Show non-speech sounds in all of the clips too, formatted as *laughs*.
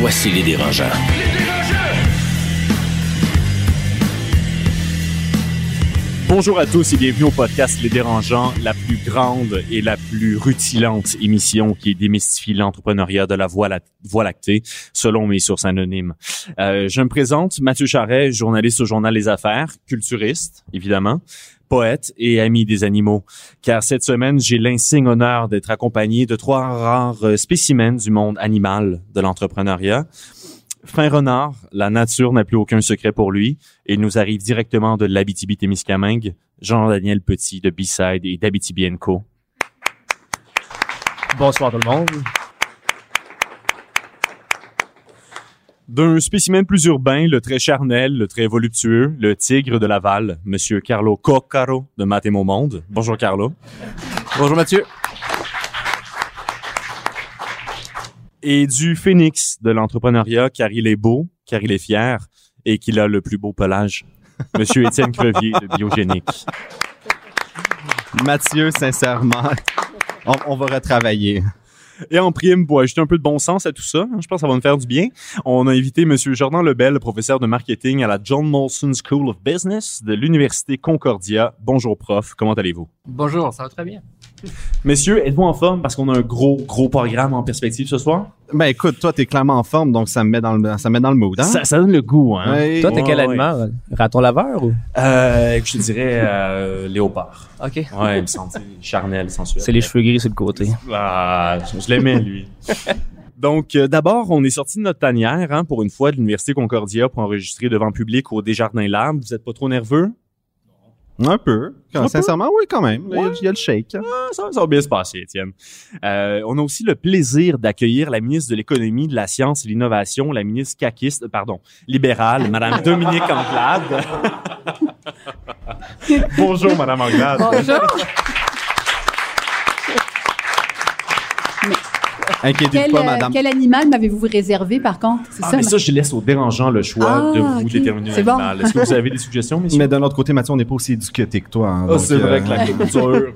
Voici les dérangeants. Bonjour à tous et bienvenue au podcast Les Dérangeants, la plus grande et la plus rutilante émission qui démystifie l'entrepreneuriat de la voie, la- voie lactée, selon mes sources anonymes. Euh, je me présente, Mathieu Charret, journaliste au journal Les Affaires, culturiste, évidemment, poète et ami des animaux. Car cette semaine, j'ai l'insigne honneur d'être accompagné de trois rares euh, spécimens du monde animal de l'entrepreneuriat. Fin renard, la nature n'a plus aucun secret pour lui il nous arrive directement de l'Abitibi-Témiscamingue, Jean-Daniel Petit de B-Side et d'Abitibi Co. Bonsoir tout le monde. D'un spécimen plus urbain, le très charnel, le très voluptueux, le tigre de Laval, Monsieur Carlo Coccaro de Math et Mon Monde. Bonjour Carlo. Bonjour Mathieu. Et du phénix de l'entrepreneuriat, car il est beau, car il est fier et qu'il a le plus beau pelage. *laughs* Monsieur Étienne Crevier de Biogénique. Mathieu, sincèrement, on, on va retravailler. Et en prime, pour ajouter un peu de bon sens à tout ça, hein, je pense que ça va nous faire du bien, on a invité Monsieur Jordan Lebel, professeur de marketing à la John Molson School of Business de l'Université Concordia. Bonjour prof, comment allez-vous? Bonjour, ça va très bien. Messieurs, êtes-vous en forme? Parce qu'on a un gros, gros programme en perspective ce soir? Ben écoute, toi, t'es clairement en forme, donc ça me met dans le, ça me met dans le mood, hein? Ça, ça donne le goût, hein? Ouais. Toi, t'es Ouais, quel ouais. animal? Raton laveur ou? Euh, je te dirais euh, léopard. OK. Ouais, il me charnel, sensuel. C'est les cheveux gris sur le côté. Ah, je je l'aimais, lui. Donc, euh, d'abord, on est sorti de notre tanière hein, pour une fois de l'Université Concordia pour enregistrer devant public au Desjardins Lab. Vous êtes pas trop nerveux? Un peu. Sincèrement, oui, quand même. Il y a- Ouais. il y, a le shake. Ah, ça, ça va bien se passer, Étienne. Euh, on a aussi le plaisir d'accueillir la ministre de l'Économie, de la Science et de l'Innovation, la ministre caquiste, euh, pardon, libérale, Madame *laughs* Dominique Anglade. Bonjour, Madame Anglade. Bonjour. Inquiétez-vous Quel, pas, euh, madame. quel animal m'avez-vous réservé, par contre? C'est Ah, ça, mais ma- ça, je laisse au dérangeant le choix Ah, de vous déterminer bon. l'animal. Est-ce que vous avez des suggestions, messieurs? Mais d'un autre côté, Mathieu, on n'est pas aussi éduqué que toi. hein, Ah, c'est vrai euh, que la culture.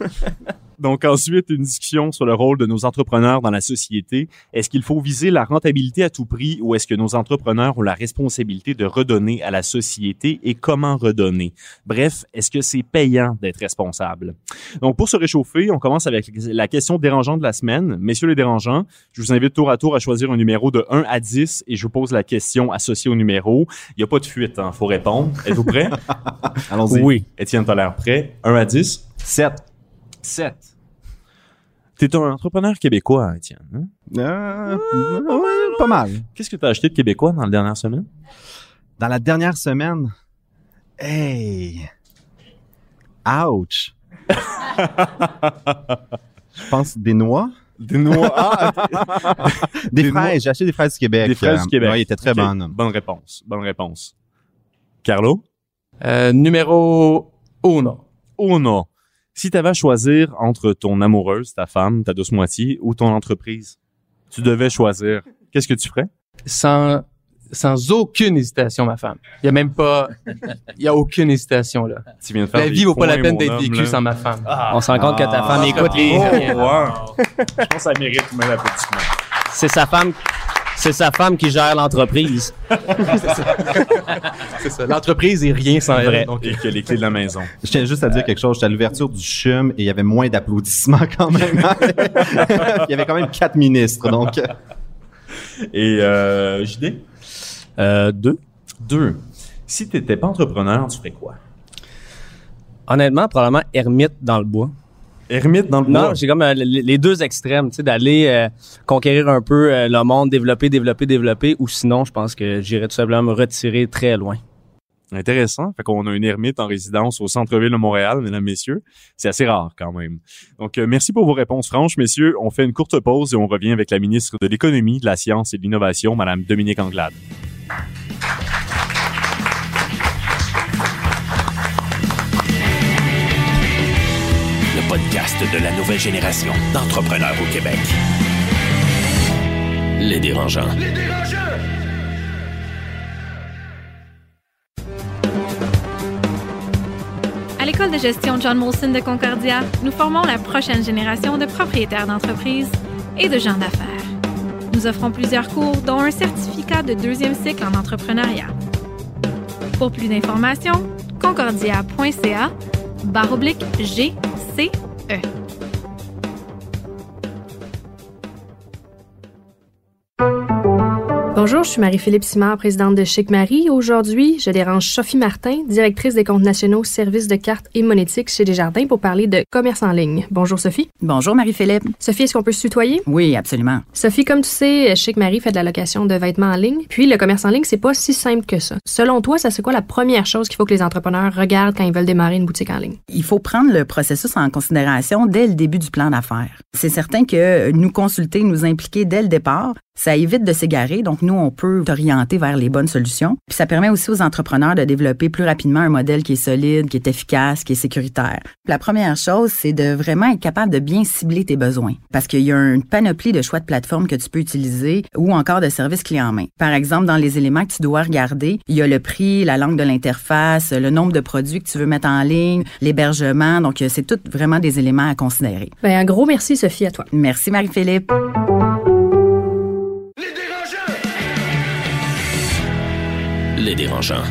*laughs* Donc ensuite, une discussion sur le rôle de nos entrepreneurs dans la société. Est-ce qu'il faut viser la rentabilité à tout prix ou est-ce que nos entrepreneurs ont la responsabilité de redonner à la société et comment redonner? Bref, est-ce que c'est payant d'être responsable? Donc pour se réchauffer, on commence avec la question dérangeante de la semaine. Messieurs les dérangeants, je vous invite tour à tour à choisir un numéro de 1 à 10 et je vous pose la question associée au numéro. Il n'y a pas de fuite, hein, faut répondre. Êtes-vous prêts? *laughs* Allons-y. Oui. Étienne, t'as l'air prêt? 1 à 10? 7. 7. T'es un entrepreneur québécois, Étienne. hein? Euh, pas mal. Qu'est-ce que t'as acheté de québécois dans la dernière semaine? Dans la dernière semaine, hey, ouch. *laughs* Je pense des noix. Des noix. Ah, *laughs* Des, Des fraises. J'ai acheté des fraises du Québec. des fraises Euh, du Québec. Ouais, il était très Ok. bonne. Bonne réponse. Bonne réponse. Carlo? Euh, numéro uno. Oh Si t'avais à choisir entre ton amoureuse, ta femme, ta douce moitié ou ton entreprise, tu devais choisir. Qu'est-ce que tu ferais? Sans, sans aucune hésitation, ma femme. Il y a même pas, il y a aucune hésitation, là. Tu viens de faire La vie vaut pas la peine d'être vécue sans ma femme. Ah. On se rend compte que ta Ah. femme écoute les. Oh, wow. Je pense que ça mérite même applaudissement. C'est sa femme. C'est sa femme qui gère l'entreprise. *laughs* C'est ça. L'entreprise est rien sans Vrai. elle. Donc, Et que les clés de la maison. Je tiens juste à dire quelque chose. J'étais à l'ouverture du CHUM et il y avait moins d'applaudissements quand même. *laughs* il y avait quand même quatre ministres. Donc, Et euh, JD? Euh, deux. Deux. Si t'étais pas entrepreneur, tu ferais quoi? Honnêtement, probablement ermite dans le bois. Ermite dans le. Non, j'ai comme euh, les les deux extrêmes, tu sais, d'aller euh, conquérir un peu euh, le monde, développer, développer, développer, ou sinon, je pense que j'irais tout simplement me retirer très loin. Intéressant. Fait qu'on a une ermite en résidence au centre-ville de Montréal, mesdames, messieurs. C'est assez rare quand même. Donc, euh, merci pour vos réponses franches, messieurs. On fait une courte pause et on revient avec la ministre de l'Économie, de la Science et de l'Innovation, Madame Dominique Anglade. Podcast de la nouvelle génération d'entrepreneurs au Québec. Les dérangeants. À l'école de gestion John Molson de Concordia, nous formons la prochaine génération de propriétaires d'entreprises et de gens d'affaires. Nous offrons plusieurs cours, dont un certificat de deuxième cycle en entrepreneuriat. Pour plus d'informations, concordia.ca barre oblique GCE. Bonjour, je suis Marie-Philippe Simard, présidente de Chic Marie. Aujourd'hui, je dérange Sophie Martin, directrice des comptes nationaux, services de cartes et monétiques chez Desjardins pour parler de commerce en ligne. Bonjour Sophie. Bonjour Marie-Philippe. Sophie, est-ce qu'on peut se tutoyer? Oui, absolument. Sophie, comme tu sais, Chic Marie fait de la location de vêtements en ligne. Puis le commerce en ligne, c'est pas si simple que ça. Selon toi, ça c'est quoi la première chose qu'il faut que les entrepreneurs regardent quand ils veulent démarrer une boutique en ligne? Il faut prendre le processus en considération dès le début du plan d'affaires. C'est certain que nous consulter, nous impliquer dès le départ, ça évite de s'égarer, donc nous, on peut t'orienter vers les bonnes solutions. Puis ça permet aussi aux entrepreneurs de développer plus rapidement un modèle qui est solide, qui est efficace, qui est sécuritaire. la première chose, c'est de vraiment être capable de bien cibler tes besoins. Parce qu'il y a une panoplie de choix de plateformes que tu peux utiliser ou encore de services clés en main. Par exemple, dans les éléments que tu dois regarder, il y a le prix, la langue de l'interface, le nombre de produits que tu veux mettre en ligne, l'hébergement. Donc, c'est tout vraiment des éléments à considérer. Ben, un gros merci, Sophie, à toi. Merci, Marie-Philippe. Les dérangeants.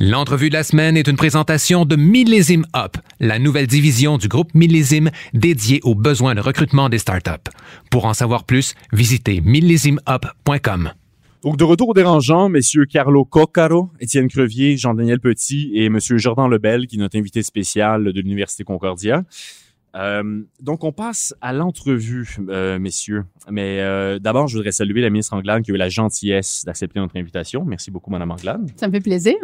L'entrevue de la semaine est une présentation de Millésime Up, la nouvelle division du groupe Millésime dédiée aux besoins de recrutement des startups. Pour en savoir plus, visitez millésimeup.com. Donc, de retour aux dérangeants, messieurs Carlo Coccaro, Étienne Crevier, Jean-Daniel Petit et monsieur Jordan Lebel, qui est notre invité spécial de l'Université Concordia. Euh, donc, on passe à l'entrevue, euh, messieurs. Mais euh, d'abord, je voudrais saluer la ministre Anglade qui a eu la gentillesse d'accepter notre invitation. Merci beaucoup, Madame Anglade. Ça me fait plaisir.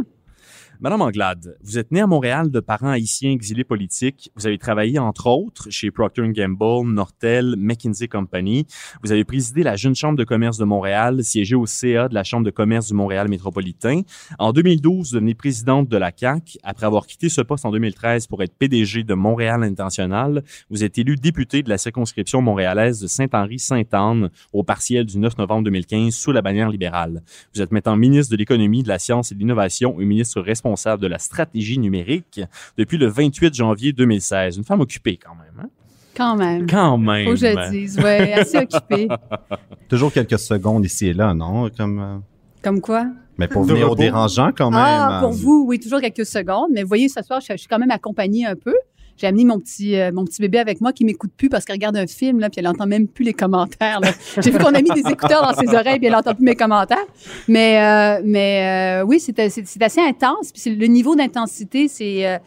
Madame Anglade, vous êtes née à Montréal de parents haïtiens exilés politiques. Vous avez travaillé, entre autres, chez Procter Gamble, Nortel, McKinsey Company. Vous avez présidé la Jeune Chambre de commerce de Montréal, siégé au CA de la Chambre de commerce du Montréal métropolitain. En 2012, vous devenez présidente de la CAC. Après avoir quitté ce poste en 2013 pour être PDG de Montréal International, vous êtes élu député de la circonscription montréalaise de Saint-Henri-Sainte-Anne au partiel du 9 novembre 2015 sous la bannière libérale. Vous êtes maintenant ministre de l'économie, de la science et de l'innovation et ministre responsable de la stratégie numérique depuis le 28 janvier 2016. Une femme occupée quand même. Hein? Quand même. Quand même. Faut que je le dise, ouais, assez occupée. *laughs* Toujours quelques secondes ici et là, non? Comme, euh, Comme quoi? Mais pour venir au dérangeant quand même. Ah, pour vous, oui, toujours quelques secondes. Mais vous voyez, ce soir, je, je suis quand même accompagnée un peu. J'ai amené mon petit, euh, mon petit bébé avec moi qui m'écoute plus parce qu'elle regarde un film, là, puis elle entend même plus les commentaires. *laughs* J'ai vu qu'on a mis des écouteurs dans ses oreilles, puis elle entend plus mes commentaires. Mais, euh, mais euh, oui, c'est assez intense. Puis le niveau d'intensité, c'est... euh,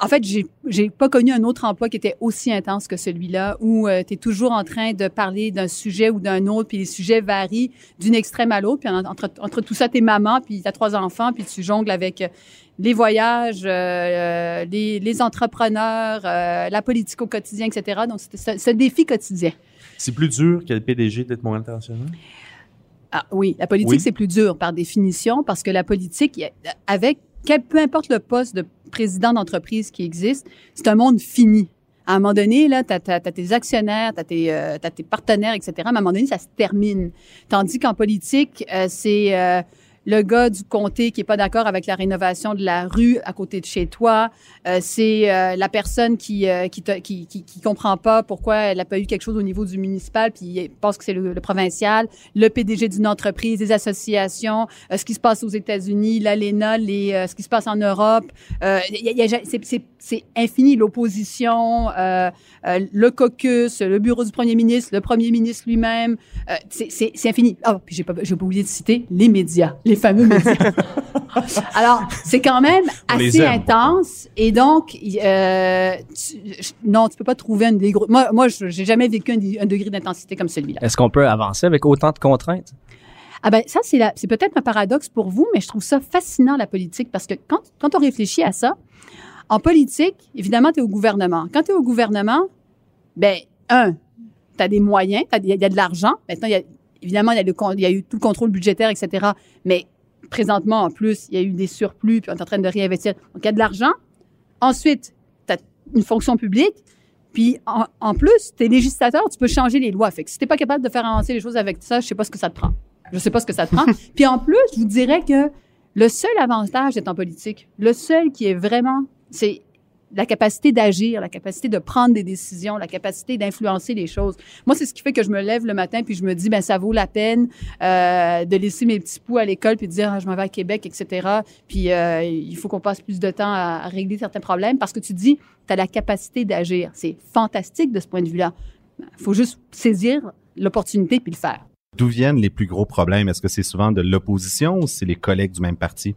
en fait, j'ai j'ai pas connu un autre emploi qui était aussi intense que celui-là, où tu es toujours en train de parler d'un sujet ou d'un autre, puis les sujets varient d'une extrême à l'autre. Puis en- entre, entre tout ça, t'es maman, puis t'as trois enfants, puis tu jongles avec euh, les voyages, euh, euh, les, les entrepreneurs, euh, la politique au quotidien, etc. Donc, c'était ce, défi quotidien. C'est plus dur que le PDG d'être Montréal International? Ah, oui, la politique, Oui. c'est plus dur par définition parce que la politique, avec quel, peu importe le poste de président d'entreprise qui existe, c'est un monde fini. À un moment donné, là, tu as, tes actionnaires, tu as, tes, euh, t'as tes partenaires, etc. Mais à un moment donné, ça se termine. Tandis qu'en politique, c'est le gars du comté qui est pas d'accord avec la rénovation de la rue à côté de chez toi. Euh, c'est euh, la personne qui, euh, qui, qui, qui, comprend pas pourquoi elle a pas eu quelque chose au niveau du municipal, puis pense que c'est le, le provincial. Le PDG d'une entreprise, des associations, euh, ce qui se passe aux États-Unis, l'ALENA, les, euh, ce qui se passe en Europe. Euh, c'est- infini. L'opposition, le caucus, le bureau du premier ministre, le premier ministre lui-même. C'est- infini. Ah, puis j'ai pas oublié de citer les médias, les fameux médias. *laughs* Alors, c'est quand même assez intense. Et donc, euh, tu- non, tu peux pas trouver un des gros. Moi, moi, je- j'ai jamais vécu un, un degré d'intensité comme celui-là. Est-ce qu'on peut avancer avec autant de contraintes? Ah ben ça, c'est, c'est peut-être un paradoxe pour vous, mais je trouve ça fascinant, la politique, parce que quand, quand on réfléchit à ça, en politique, évidemment, tu es au gouvernement. Quand tu es au gouvernement, ben un, tu as des moyens, il y, a- y a de l'argent. Maintenant, il y a, évidemment, il y, a le con- il y a eu tout le contrôle budgétaire, etc. Mais présentement, en plus, il y a eu des surplus, puis on est en train de réinvestir. Donc, il y a de l'argent. Ensuite, tu as une fonction publique. Puis, en, en plus, tu es législateur, tu peux changer les lois. Fait que si tu pas capable de faire avancer les choses avec ça, je sais pas ce que ça te prend. Je sais pas ce que ça te prend. *laughs* Puis, en plus, je vous dirais que le seul avantage d'être en politique, le seul qui est vraiment, c'est la capacité d'agir, la capacité de prendre des décisions, la capacité d'influencer les choses. Moi, c'est ce qui fait que je me lève le matin puis je me dis, ben ça vaut la peine euh, de laisser mes petits poux à l'école puis de dire, ah, je m'en vais à Québec, etc. Puis euh, il faut qu'on passe plus de temps à, à régler certains problèmes parce que tu dis, tu as la capacité d'agir. C'est fantastique de ce point de vue-là. Il faut juste saisir l'opportunité puis le faire. D'où viennent les plus gros problèmes? Est-ce que c'est souvent de l'opposition ou c'est les collègues du même parti?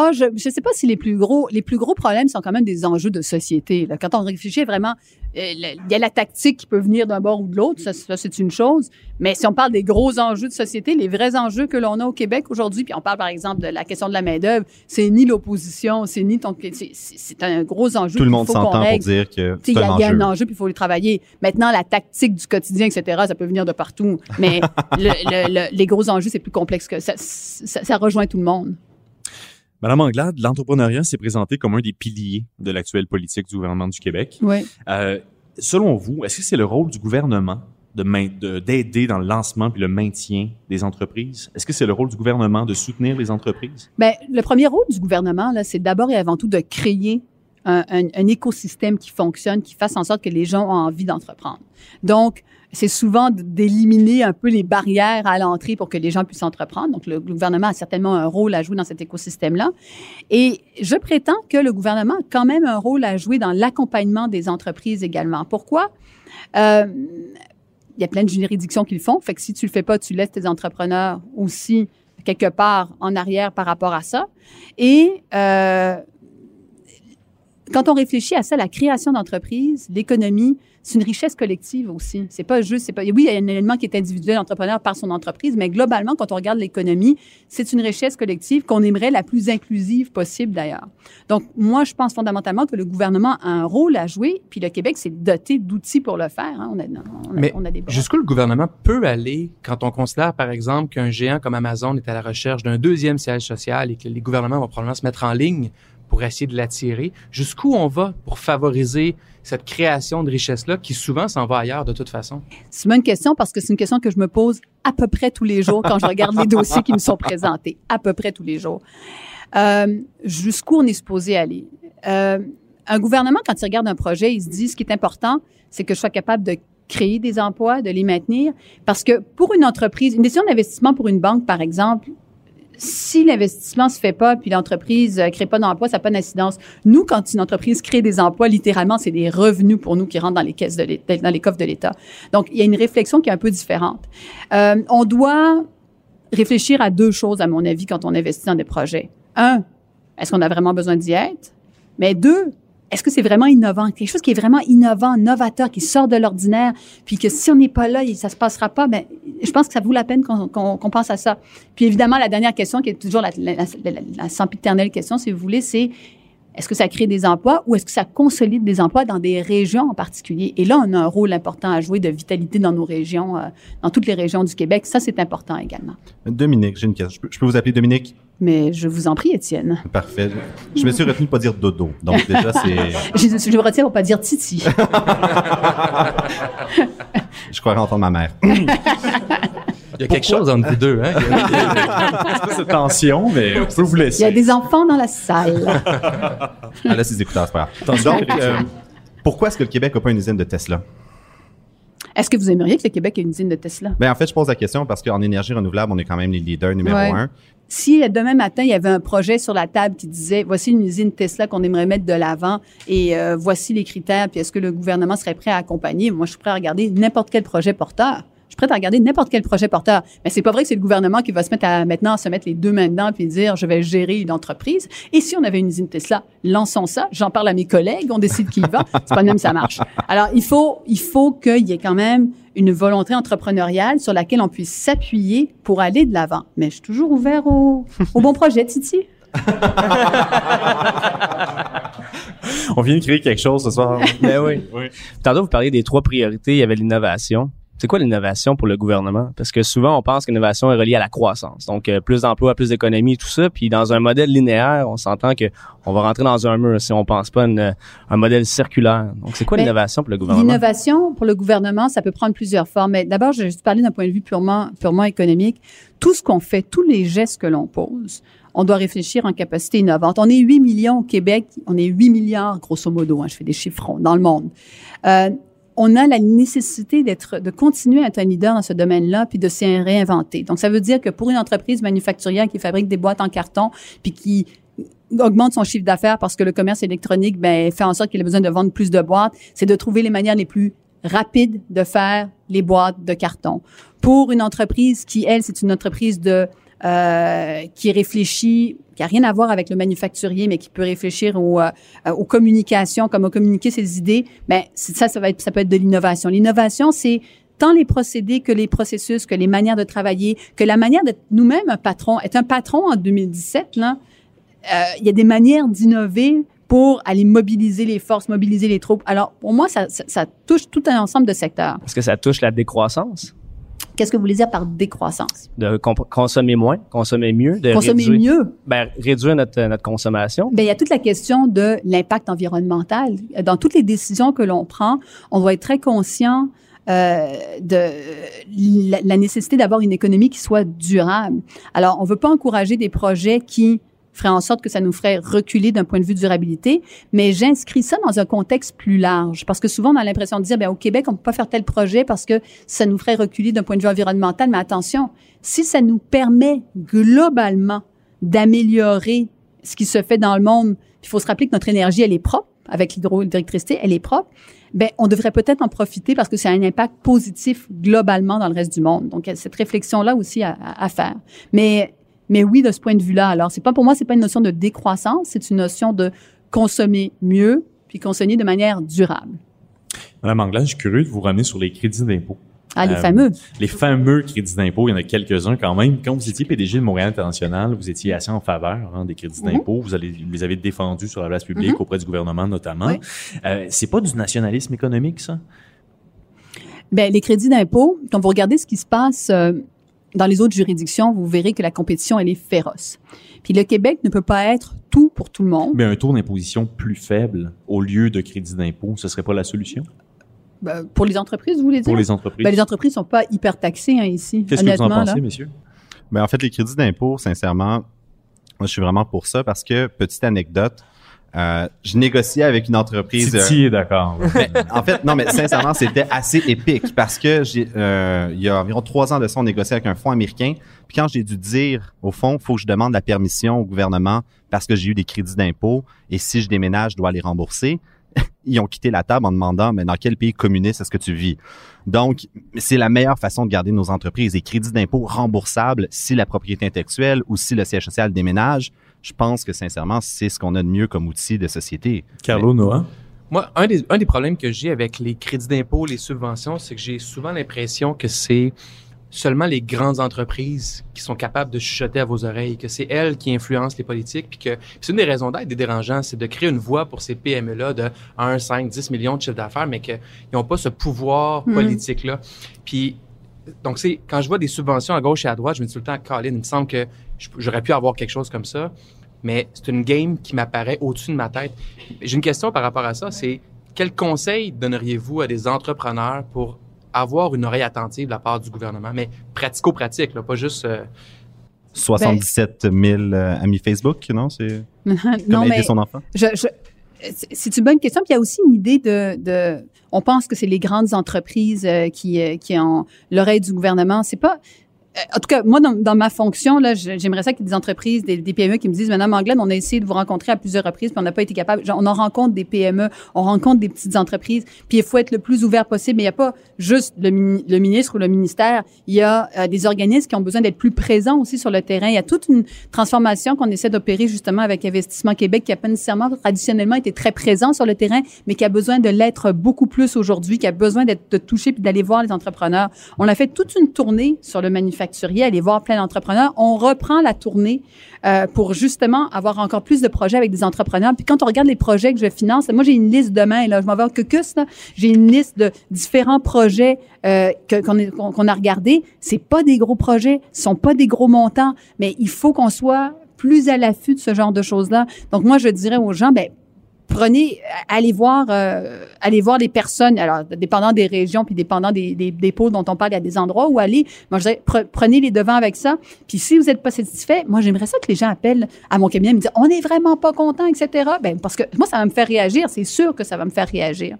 Ah, je ne sais pas si les plus gros les plus gros problèmes sont quand même des enjeux de société. là. Quand on réfléchit vraiment, euh, il y a la tactique qui peut venir d'un bord ou de l'autre, ça, ça, c'est une chose. Mais si on parle des gros enjeux de société, les vrais enjeux que l'on a au Québec aujourd'hui, puis on parle par exemple de la question de la main d'œuvre, c'est ni l'opposition, c'est ni ton, c'est- un gros enjeu. Tout le monde s'entend pour dire que Il y, a- y un enjeu, puis il faut le travailler. Maintenant, la tactique du quotidien, etc., ça peut venir de partout. Mais *laughs* le- le- le- les gros enjeux, c'est plus complexe que ça, ça. Ça rejoint tout le monde. Madame Anglade, l'entrepreneuriat s'est présenté comme un des piliers de l'actuelle politique du gouvernement du Québec. Oui. Euh, selon vous, est-ce que c'est le rôle du gouvernement d'aider dans le lancement puis le maintien des entreprises? Est-ce que c'est le rôle du gouvernement de soutenir les entreprises? Ben, le premier rôle du gouvernement, là, c'est d'abord et avant tout de créer un, un- un écosystème qui fonctionne, qui fasse en sorte que les gens ont envie d'entreprendre. Donc, c'est souvent d'éliminer un peu les barrières à l'entrée pour que les gens puissent entreprendre. Donc, le gouvernement a certainement un rôle à jouer dans cet écosystème-là. Et je prétends que le gouvernement a quand même un rôle à jouer dans l'accompagnement des entreprises également. Pourquoi? Euh, il y a plein de juridictions qui le font. Fait que si tu le fais pas, tu laisses tes entrepreneurs aussi quelque part en arrière par rapport à ça. Et euh, quand on réfléchit à ça, la création d'entreprises, l'économie, c'est une richesse collective aussi. C'est pas juste, c'est pas, oui, il y a un élément qui est individuel, l'entrepreneur par son entreprise, mais globalement, quand on regarde l'économie, c'est une richesse collective qu'on aimerait la plus inclusive possible d'ailleurs. Donc, moi, je pense fondamentalement que le gouvernement a un rôle à jouer, puis le Québec s'est doté d'outils pour le faire. hein. On, a, on, a, Mais on a des. Jusqu'où le gouvernement peut aller quand on considère, par exemple, qu'un géant comme Amazon est à la recherche d'un deuxième siège social et que les gouvernements vont probablement se mettre en ligne pour essayer de l'attirer? Jusqu'où on va pour favoriser cette création de richesse-là qui souvent s'en va ailleurs de toute façon? C'est une bonne question parce que c'est une question que je me pose à peu près tous les jours quand je regarde les *laughs* dossiers qui me sont présentés. À peu près tous les jours. Euh, Jusqu'où on est supposé aller? Euh, un gouvernement, quand il regarde un projet, il se dit ce qui est important, c'est que je sois capable de créer des emplois, de les maintenir. Parce que pour une entreprise, une décision d'investissement pour une banque, par exemple, si l'investissement se fait pas puis l'entreprise euh, crée pas d'emplois, ça n'a pas d'incidence. Nous, quand une entreprise crée des emplois, littéralement, c'est des revenus pour nous qui rentrent dans les caisses de dans les coffres de l'État. Donc, il y a une réflexion qui est un peu différente. Euh, on doit réfléchir à deux choses, à mon avis, quand on investit dans des projets. Un, est-ce qu'on a vraiment besoin d'y être? Mais deux, est-ce que c'est vraiment innovant? Quelque chose qui est vraiment innovant, novateur, qui sort de l'ordinaire, puis que si on n'est pas là, ça se passera pas, ben, je pense que ça vaut la peine qu'on pense à ça. Puis évidemment, la dernière question, qui est toujours la- la sempiternelle question, si vous voulez, c'est est-ce que ça crée des emplois ou est-ce que ça consolide des emplois dans des régions en particulier? Et là, on a un rôle important à jouer de vitalité dans nos régions, euh, dans toutes les régions du Québec. Ça, c'est important également. Dominique, j'ai une question. Je peux, je peux vous appeler Dominique? Mais je vous en prie, Étienne. Parfait. Je me suis retenu de pas dire dodo. Donc déjà, c'est... *laughs* Je, je me retire pour pas dire Titi. *laughs* Je croirais entendre ma mère. *laughs* Il y a quelque chose entre vous deux, hein? *laughs* Il y a- tension, mais on peut vous Il y a laisser. des enfants dans la salle. Ah, là, c'est des écouteurs, c'est pas grave. Donc, euh, pourquoi est-ce que le Québec n'a pas une usine de Tesla? Est-ce que vous aimeriez que le Québec ait une usine de Tesla? Ben, en fait, je pose la question parce qu'en énergie renouvelable, on est quand même les leaders numéro Ouais. un. Si euh, demain matin, il y avait un projet sur la table qui disait voici une usine Tesla qu'on aimerait mettre de l'avant et euh, voici les critères, puis est-ce que le gouvernement serait prêt à accompagner? Moi, je suis prêt à regarder n'importe quel projet porteur. Je suis prêt à regarder n'importe quel projet porteur. Mais c'est pas vrai que c'est le gouvernement qui va se mettre à maintenant se mettre les deux mains dedans puis dire je vais gérer une entreprise. Et si on avait une usine Tesla, lançons ça. J'en parle à mes collègues, on décide qui y va. C'est pas de même ça marche. Alors il faut il faut qu'il y ait quand même une volonté entrepreneuriale sur laquelle on puisse s'appuyer pour aller de l'avant. Mais je suis toujours ouvert au, au bon projet, Titi? *laughs* On vient de créer quelque chose ce soir. Ben oui. Oui. Tantôt, vous parliez des trois priorités. Il y avait l'innovation. C'est quoi l'innovation pour le gouvernement? Parce que souvent, on pense que l'innovation est reliée à la croissance. Donc, euh, plus d'emplois, plus d'économies, tout ça. Puis, dans un modèle linéaire, on s'entend que on va rentrer dans un mur si on pense pas à une- un modèle circulaire. Donc, c'est quoi l'innovation pour le gouvernement? L'innovation pour le gouvernement, ça peut prendre plusieurs formes. Mais d'abord, je vais juste parler d'un point de vue purement, purement économique. Tout ce qu'on fait, tous les gestes que l'on pose, on doit réfléchir en capacité innovante. On est 8 millions au Québec, on est 8 milliards, grosso modo, hein, je fais des chiffrons, dans le monde. Euh, on a la nécessité de continuer à être un leader dans ce domaine-là, puis de se réinventer. Donc, ça veut dire que pour une entreprise manufacturière qui fabrique des boîtes en carton, puis qui augmente son chiffre d'affaires parce que le commerce électronique ben, fait en sorte qu'il a besoin de vendre plus de boîtes, c'est de trouver les manières les plus rapides de faire les boîtes de carton. Pour une entreprise qui, elle, c'est une entreprise de euh, qui réfléchit, qui a rien à voir avec le manufacturier, mais qui peut réfléchir aux, euh, aux communications, comment communiquer ses idées, ben ça, ça va être, ça peut être de l'innovation. L'innovation, c'est tant les procédés que les processus, que les manières de travailler, que la manière d'être nous-mêmes un patron. Être un patron en 2017, là, euh, il y a des manières d'innover pour aller mobiliser les forces, mobiliser les troupes. Alors, pour moi, ça, ça, ça touche tout un ensemble de secteurs. Est-ce que ça touche la décroissance? Qu'est-ce que vous voulez dire par décroissance? De consommer moins, consommer mieux, de Consommer réduire, mieux. Ben, réduire notre, notre consommation. Ben, il y a toute la question de l'impact environnemental. Dans toutes les décisions que l'on prend, on doit être très conscient euh, de la, la nécessité d'avoir une économie qui soit durable. Alors, on veut pas encourager des projets qui feraient en sorte que ça nous ferait reculer d'un point de vue durabilité, mais j'inscris ça dans un contexte plus large parce que souvent on a l'impression de dire ben au Québec on peut pas faire tel projet parce que ça nous ferait reculer d'un point de vue environnemental, mais attention, si ça nous permet globalement d'améliorer ce qui se fait dans le monde, il faut se rappeler que notre énergie elle est propre avec l'hydroélectricité, elle est propre. Ben, on devrait peut-être en profiter parce que c'est un impact positif globalement dans le reste du monde. Donc, il y a cette réflexion-là aussi à- à faire. Mais, mais oui, de ce point de vue-là. Alors, c'est pas pour moi, c'est pas une notion de décroissance, c'est une notion de consommer mieux puis consommer de manière durable. Madame Anglade, je suis curieux de vous ramener sur les crédits d'impôt. Ah, les Euh, fameux. Les fameux crédits d'impôt, il y en a quelques-uns quand même. Quand vous étiez PDG de Montréal International, vous étiez assez en faveur hein, des crédits Mhm. d'impôt. Vous, allez, vous les avez défendus sur la place publique Mhm. auprès du gouvernement notamment. Oui. Euh, c'est pas du nationalisme économique, ça? Ben, les crédits d'impôt, quand vous regardez ce qui se passe euh, dans les autres juridictions, vous verrez que la compétition, elle est féroce. Puis le Québec ne peut pas être tout pour tout le monde. Mais un taux d'imposition plus faible au lieu de crédit d'impôt, ce serait pas la solution? Ben, pour les entreprises, vous voulez dire? pour les entreprises? Ben, les entreprises sont pas hyper taxées hein, ici. Qu'est-ce que vous en pensez, là. messieurs? Ben, en fait, les crédits d'impôt, sincèrement, moi, je suis vraiment pour ça parce que, petite anecdote, euh, je négociais avec une entreprise. euh, Titi est d'accord. *laughs* en fait, non, mais sincèrement, c'était assez épique parce que j'ai, euh, il y a environ trois ans de ça, on négociait avec un fonds américain. Puis quand j'ai dû dire, au fond, faut que je demande la permission au gouvernement parce que j'ai eu des crédits d'impôt et si je déménage, je dois les rembourser. *laughs* Ils ont quitté la table en demandant, mais dans quel pays communiste est-ce que tu vis? Donc, c'est la meilleure façon de garder nos entreprises. Des crédits d'impôt remboursables si la propriété intellectuelle ou si le siège social déménage. Je pense que, sincèrement, c'est ce qu'on a de mieux comme outil de société. Carlo Noah? Moi, un des, un des problèmes que j'ai avec les crédits d'impôt, les subventions, c'est que j'ai souvent l'impression que c'est seulement les grandes entreprises qui sont capables de chuchoter à vos oreilles, que c'est elles qui influencent les politiques, puis que puis c'est une des raisons d'être des dérangeants, c'est de créer une voie pour ces PME-là de 1, 5, 10 millions de chiffre d'affaires, mais qu'ils n'ont pas ce pouvoir Mhm. politique-là. Puis, donc, c'est quand je vois des subventions à gauche et à droite, je me dis tout le temps, Colin, il me semble que j'aurais pu avoir quelque chose comme ça, mais c'est une game qui m'apparaît au-dessus de ma tête. J'ai une question par rapport à ça, c'est quel conseil donneriez-vous à des entrepreneurs pour avoir une oreille attentive de la part du gouvernement, mais pratico-pratique, là, pas juste... euh, 77 000 euh, amis Facebook, non? C'est *laughs* non, comme aider mais son enfant? je, je- c'est- une bonne question. Puis il y a aussi une idée de, de on pense que c'est les grandes entreprises euh, qui, euh, qui ont l'oreille du gouvernement. C'est pas en tout cas, moi, dans, ma fonction, là, j'aimerais ça qu'il y ait des entreprises, des, PME qui me disent, Madame Anglade, on a essayé de vous rencontrer à plusieurs reprises, puis on n'a pas été capable. Genre, on en rencontre des PME, on rencontre des petites entreprises, puis il faut être le plus ouvert possible. Mais il n'y a pas juste le, mini- le ministre ou le ministère. Il y a euh, des organismes qui ont besoin d'être plus présents aussi sur le terrain. Il y a toute une transformation qu'on essaie d'opérer justement avec Investissement Québec, qui a pas nécessairement traditionnellement été très présent sur le terrain, mais qui a besoin de l'être beaucoup plus aujourd'hui, qui a besoin d'être de toucher puis d'aller voir les entrepreneurs. On a fait toute une tournée sur le manufacturier, aller voir plein d'entrepreneurs. On reprend la tournée euh, pour justement avoir encore plus de projets avec des entrepreneurs. Puis quand on regarde les projets que je finance, moi j'ai une liste demain, là, je m'en vais au Caucus, j'ai une liste de différents projets euh, qu'on qu'on qu'on a regardés. C'est pas des gros projets, ce sont pas des gros montants, mais il faut qu'on soit plus à l'affût de ce genre de choses-là. Donc moi je dirais aux gens, ben prenez, allez voir, euh, allez voir les personnes. Alors, dépendant des régions puis dépendant des, des, des pôles dont on parle, il y a des endroits où aller. Moi, je dirais, pre- prenez les devants avec ça. Puis si vous n'êtes pas satisfait, moi, j'aimerais ça que les gens appellent à mon cabinet et me disent, on n'est vraiment pas content, etc. Ben, parce que moi, ça va me faire réagir. C'est sûr que ça va me faire réagir.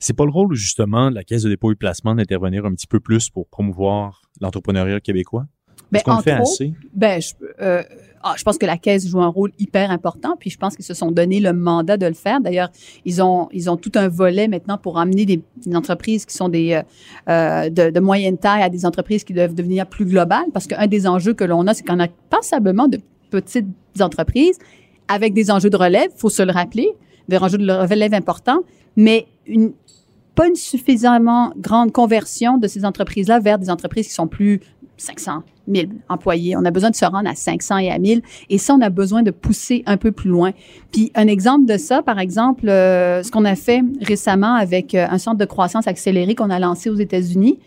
C'est pas le rôle, justement, de la Caisse de dépôt et placement d'intervenir un petit peu plus pour promouvoir l'entrepreneuriat québécois? Ben, Est-ce qu'on le entre fait assez? Ben, je, euh, ah, je pense que la Caisse joue un rôle hyper important, puis je pense qu'ils se sont donné le mandat de le faire. D'ailleurs, ils ont, ils ont tout un volet maintenant pour amener des, entreprises qui sont des, euh, euh, de, de moyenne taille à des entreprises qui doivent devenir plus globales, parce qu'un des enjeux que l'on a, c'est qu'on a passablement de petites entreprises avec des enjeux de relève, faut se le rappeler, des enjeux de relève importants, mais une, pas une suffisamment grande conversion de ces entreprises-là vers des entreprises qui sont plus 500 000 employés. On a besoin de se rendre à 500 et à 1000. Et ça, on a besoin de pousser un peu plus loin. Puis un exemple de ça, par exemple, euh, ce qu'on a fait récemment avec euh, un centre de croissance accéléré qu'on a lancé aux États-Unis.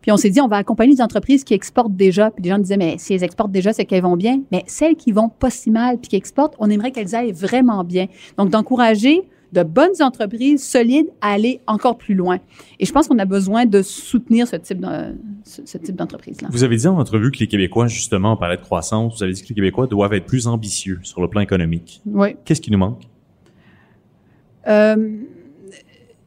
Puis on s'est dit, on va accompagner des entreprises qui exportent déjà. Puis les gens disaient, mais si elles exportent déjà, c'est qu'elles vont bien. Mais celles qui vont pas si mal puis qui exportent, on aimerait qu'elles aillent vraiment bien. Donc d'encourager de bonnes entreprises solides à aller encore plus loin. Et je pense qu'on a besoin de soutenir ce type de, ce, ce type d'entreprise-là. Vous avez dit en entrevue que les Québécois, justement, on parlait de croissance, vous avez dit que les Québécois doivent être plus ambitieux sur le plan économique. Oui. Qu'est-ce qui nous manque? Euh,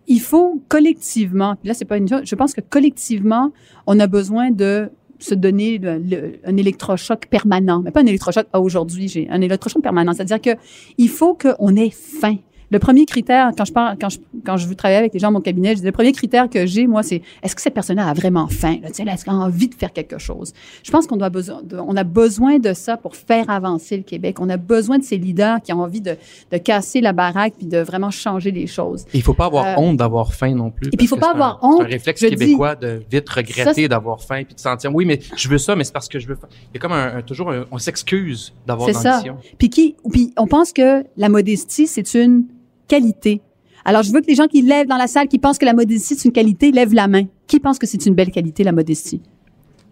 il faut collectivement, puis là c'est pas une chose, je pense que collectivement, on a besoin de se donner le- le- un électrochoc permanent, mais pas un électrochoc à aujourd'hui, j'ai un électrochoc permanent, c'est-à-dire que il faut qu'on ait faim. Le premier critère, quand je parle, quand je, quand je veux travailler avec les gens à mon cabinet, je dis, le premier critère que j'ai, moi, c'est est-ce que cette personne-là a vraiment faim? Là, tu sais, là, est-ce qu'elle a envie de faire quelque chose? Je pense qu'on doit besoin, de- on a besoin de ça pour faire avancer le Québec. On a besoin de ces leaders qui ont envie de, de casser la baraque puis de vraiment changer les choses. Il faut pas avoir Euh, honte d'avoir faim non plus. et puis, il faut pas avoir un- honte. C'est un réflexe dis- québécois de vite regretter d'avoir faim puis de sentir oui mais je veux ça mais c'est parce que je veux. fa- Il y a comme un, un- toujours un- on s'excuse d'avoir C'est ça. Puis qui, puis on pense que la modestie c'est une qualité. Alors je veux que les gens qui lèvent dans la salle, qui pensent que la modestie c'est une qualité, lèvent la main. Qui pense que c'est une belle qualité la modestie?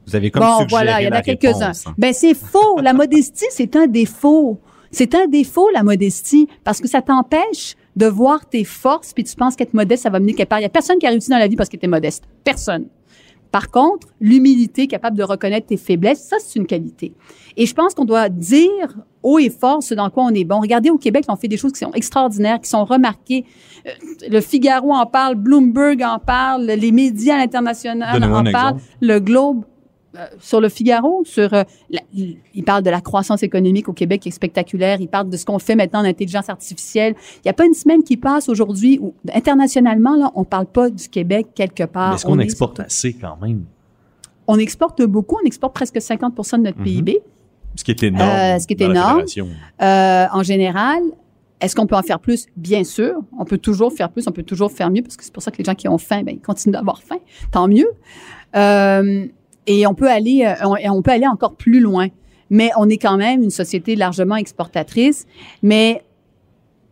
Vous avez comme Bon, suggéré voilà, il y en a quelques-uns. hein. Ben c'est faux. La modestie c'est un défaut. C'est un défaut la modestie parce que ça t'empêche de voir tes forces puis tu penses qu'être modeste ça va mener quelque part. Il y a personne qui a réussi dans la vie parce qu'il était modeste. Personne. Par contre, l'humilité, capable de reconnaître tes faiblesses, ça, c'est une qualité. Et je pense qu'on doit dire haut et fort ce dans quoi on est bon. Regardez au Québec, on fait des choses qui sont extraordinaires, qui sont remarquées. Euh, Le Figaro en parle, Bloomberg en parle, les médias internationaux en parlent, le Globe euh, sur le Figaro, sur euh, la- il parle de la croissance économique au Québec qui est spectaculaire. Il parle de ce qu'on fait maintenant en intelligence artificielle. Il n'y a pas une semaine qui passe aujourd'hui où internationalement là, on parle pas du Québec quelque part. Mais est-ce qu'on est- exporte assez quand même? on exporte beaucoup, on exporte presque 50% de notre Mhm. PIB. Ce qui est énorme. Euh, ce qui est énorme. Euh, en général, est-ce qu'on peut en faire plus? Bien sûr. On peut toujours faire plus, on peut toujours faire mieux, parce que c'est pour ça que les gens qui ont faim, ben, ils continuent d'avoir faim. Tant mieux. Euh, et on peut aller, on peut aller encore plus loin. Mais on est quand même une société largement exportatrice, mais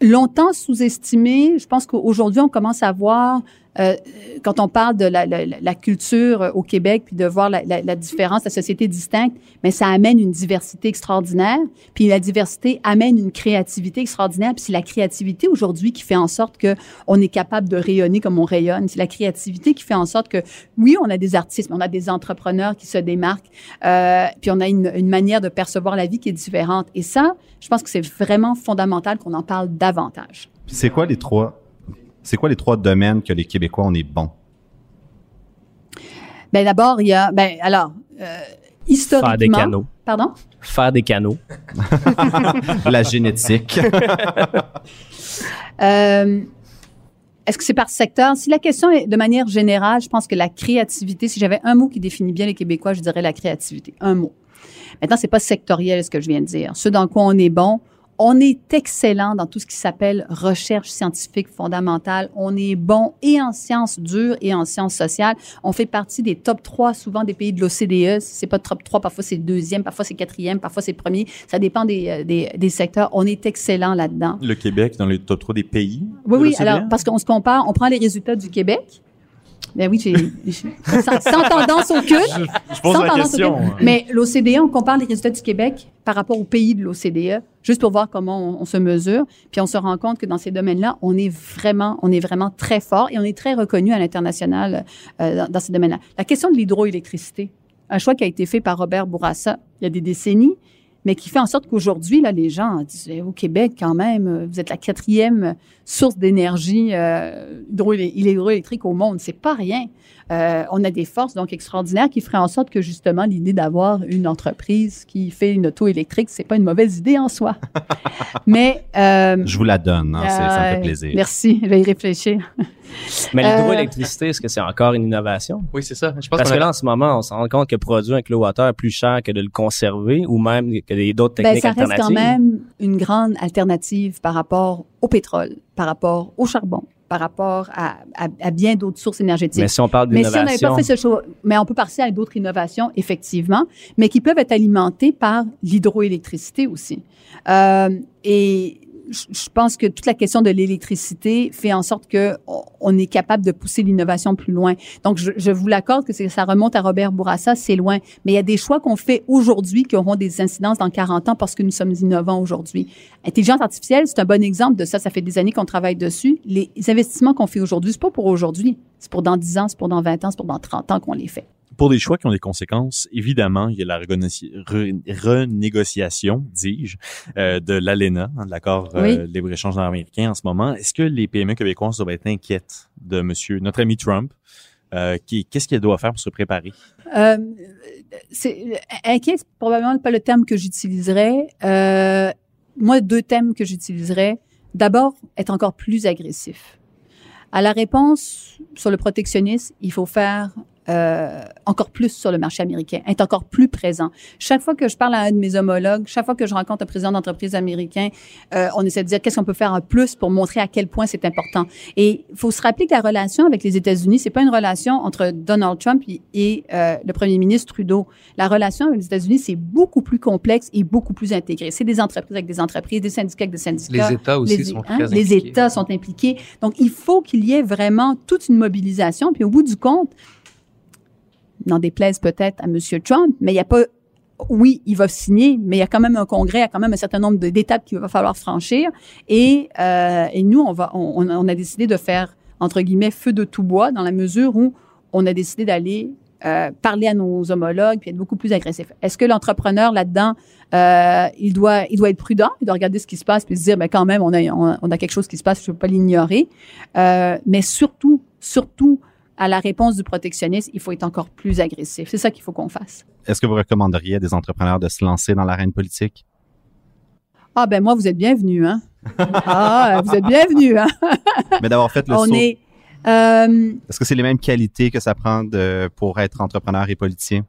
longtemps sous-estimée. Je pense qu'aujourd'hui, on commence à voir, euh, quand on parle de la, la- la culture euh, au Québec, puis de voir la, la- différence, la société distincte, mais ça amène une diversité extraordinaire. Puis la diversité amène une créativité extraordinaire. Puis c'est la créativité aujourd'hui qui fait en sorte que on est capable de rayonner comme on rayonne. C'est la créativité qui fait en sorte que, oui, on a des artistes, mais on a des entrepreneurs qui se démarquent. Euh, puis on a une, une manière de percevoir la vie qui est différente. Et ça, je pense que c'est vraiment fondamental qu'on en parle davantage. C'est quoi les trois c'est quoi les trois domaines que les Québécois on est bons? Ben d'abord, il y a, ben alors, euh, historiquement. Faire des canaux. Pardon? Faire des canaux. *laughs* La génétique. *laughs* Euh, Est-ce que c'est par secteur? Si la question est de manière générale, je pense que la créativité, si j'avais un mot qui définit bien les Québécois, je dirais la créativité. Un mot. Maintenant, c'est pas sectoriel ce que je viens de dire. Ce dans quoi on est bon, on est excellent dans tout ce qui s'appelle recherche scientifique fondamentale. On est bon et en sciences dures et en sciences sociales. On fait partie des top 3 souvent des pays de l'OCDE. C'est pas top 3, parfois c'est deuxième, parfois c'est quatrième, parfois c'est premier. Ça dépend des, euh, des, des secteurs. On est excellent là-dedans. Le Québec dans les top 3 des pays. Oui, oui. l'OCDE? Alors, parce qu'on se compare, on prend les résultats du Québec. Ben oui, j'ai, sans, sans tendance aucune. Je pose Sans la question. Mais l'OCDE, on compare les résultats du Québec par rapport aux pays de l'OCDE, juste pour voir comment on, on se mesure. Puis on se rend compte que dans ces domaines-là, on est vraiment, on est vraiment très fort et on est très reconnu à l'international euh, dans, dans ces domaines-là. La question de l'hydroélectricité, un choix qui a été fait par Robert Bourassa il y a des décennies, mais qui fait en sorte qu'aujourd'hui, là, les gens disent, Eh, au Québec, quand même, euh, vous êtes la quatrième source d'énergie euh, hydroélectrique au monde. C'est pas rien. Euh, on a des forces donc extraordinaires qui feraient en sorte que justement l'idée d'avoir une entreprise qui fait une auto électrique, c'est pas une mauvaise idée en soi. *laughs* Mais euh, Je vous la donne, hein, c'est- ça me euh, fait plaisir. Merci, je vais y réfléchir. Mais Euh, l'hydroélectricité, est-ce que c'est encore une innovation? Oui, c'est ça. Je pense Parce que a- là, en ce moment, on se rend compte que produire un kilowatt-heure est plus cher que de le conserver ou même que des- d'autres Ben, techniques ça reste alternatives. quand même une grande alternative par rapport au pétrole, par rapport au charbon, par rapport à, à- à bien d'autres sources énergétiques. Mais si on parle Mais si on n'avait d'innovation, pas fait ce choix, mais on peut passer à d'autres innovations, effectivement, mais qui peuvent être alimentées par l'hydroélectricité aussi. Euh, et je pense que toute la question de l'électricité fait en sorte que on- est capable de pousser l'innovation plus loin. Donc, je, je vous l'accorde que ça remonte à Robert Bourassa, c'est loin. Mais il y a des choix qu'on fait aujourd'hui qui auront des incidences dans 40 ans parce que nous sommes innovants aujourd'hui. Intelligence artificielle, c'est un bon exemple de ça. Ça fait des années qu'on travaille dessus. Les investissements qu'on fait aujourd'hui, c'est pas pour aujourd'hui. C'est pour dans 10 ans, c'est pour dans 20 ans, c'est pour dans 30 ans qu'on les fait. Pour des choix qui ont des conséquences, évidemment, il y a la renégociation, dis-je, euh, de l'ALENA, hein, de l'accord euh, libre-échange américain en ce moment. Est-ce que les PME québécoises doivent être inquiètes de monsieur, notre ami Trump? Euh, qu'est-ce qu'elle doit faire pour se préparer? C'est inquiet, c'est probablement pas le terme que j'utiliserais. Moi, deux thèmes que j'utiliserais. D'abord, être encore plus agressif. À la réponse sur le protectionnisme, il faut faire euh, encore plus sur le marché américain, être encore plus présent. Chaque fois que je parle à un de mes homologues, chaque fois que je rencontre un président d'entreprise américain, euh, on essaie de dire qu'est-ce qu'on peut faire en plus pour montrer à quel point c'est important. Et il faut se rappeler que la relation avec les États-Unis, c'est pas une relation entre Donald Trump et, et, euh, le premier ministre Trudeau. La relation avec les États-Unis, c'est beaucoup plus complexe et beaucoup plus intégré. C'est des entreprises avec des entreprises, des syndicats avec des syndicats. Les États aussi Les- sont hein, très Les impliqués. États sont impliqués. Donc, il faut qu'il y ait vraiment toute une mobilisation. Puis, au bout du compte, n'en déplaise peut-être à M. Trump, mais il n'y a pas oui, il va signer, mais il y a quand même un congrès, il y a quand même un certain nombre d'étapes qu'il va falloir franchir. Et, euh, nous, on, a décidé de faire, entre guillemets, feu de tout bois, dans la mesure où on a décidé d'aller euh, parler à nos homologues, puis être beaucoup plus agressif. Est-ce que l'entrepreneur là-dedans, euh, il doit, il doit être prudent, il doit regarder ce qui se passe, puis se dire, mais quand même, on a, on a, quelque chose qui se passe, je ne peux pas l'ignorer. Mais surtout, surtout, à la réponse du protectionnisme, il faut être encore plus agressif. C'est ça qu'il faut qu'on fasse. Est-ce que vous recommanderiez à des entrepreneurs de se lancer dans l'arène politique? Ah ben moi, vous êtes bienvenue, hein. ah, vous êtes bienvenue, hein. *laughs* Mais d'avoir fait le On saut, est. euh, est-ce que c'est les mêmes qualités que ça prend de, pour être entrepreneur et politicien?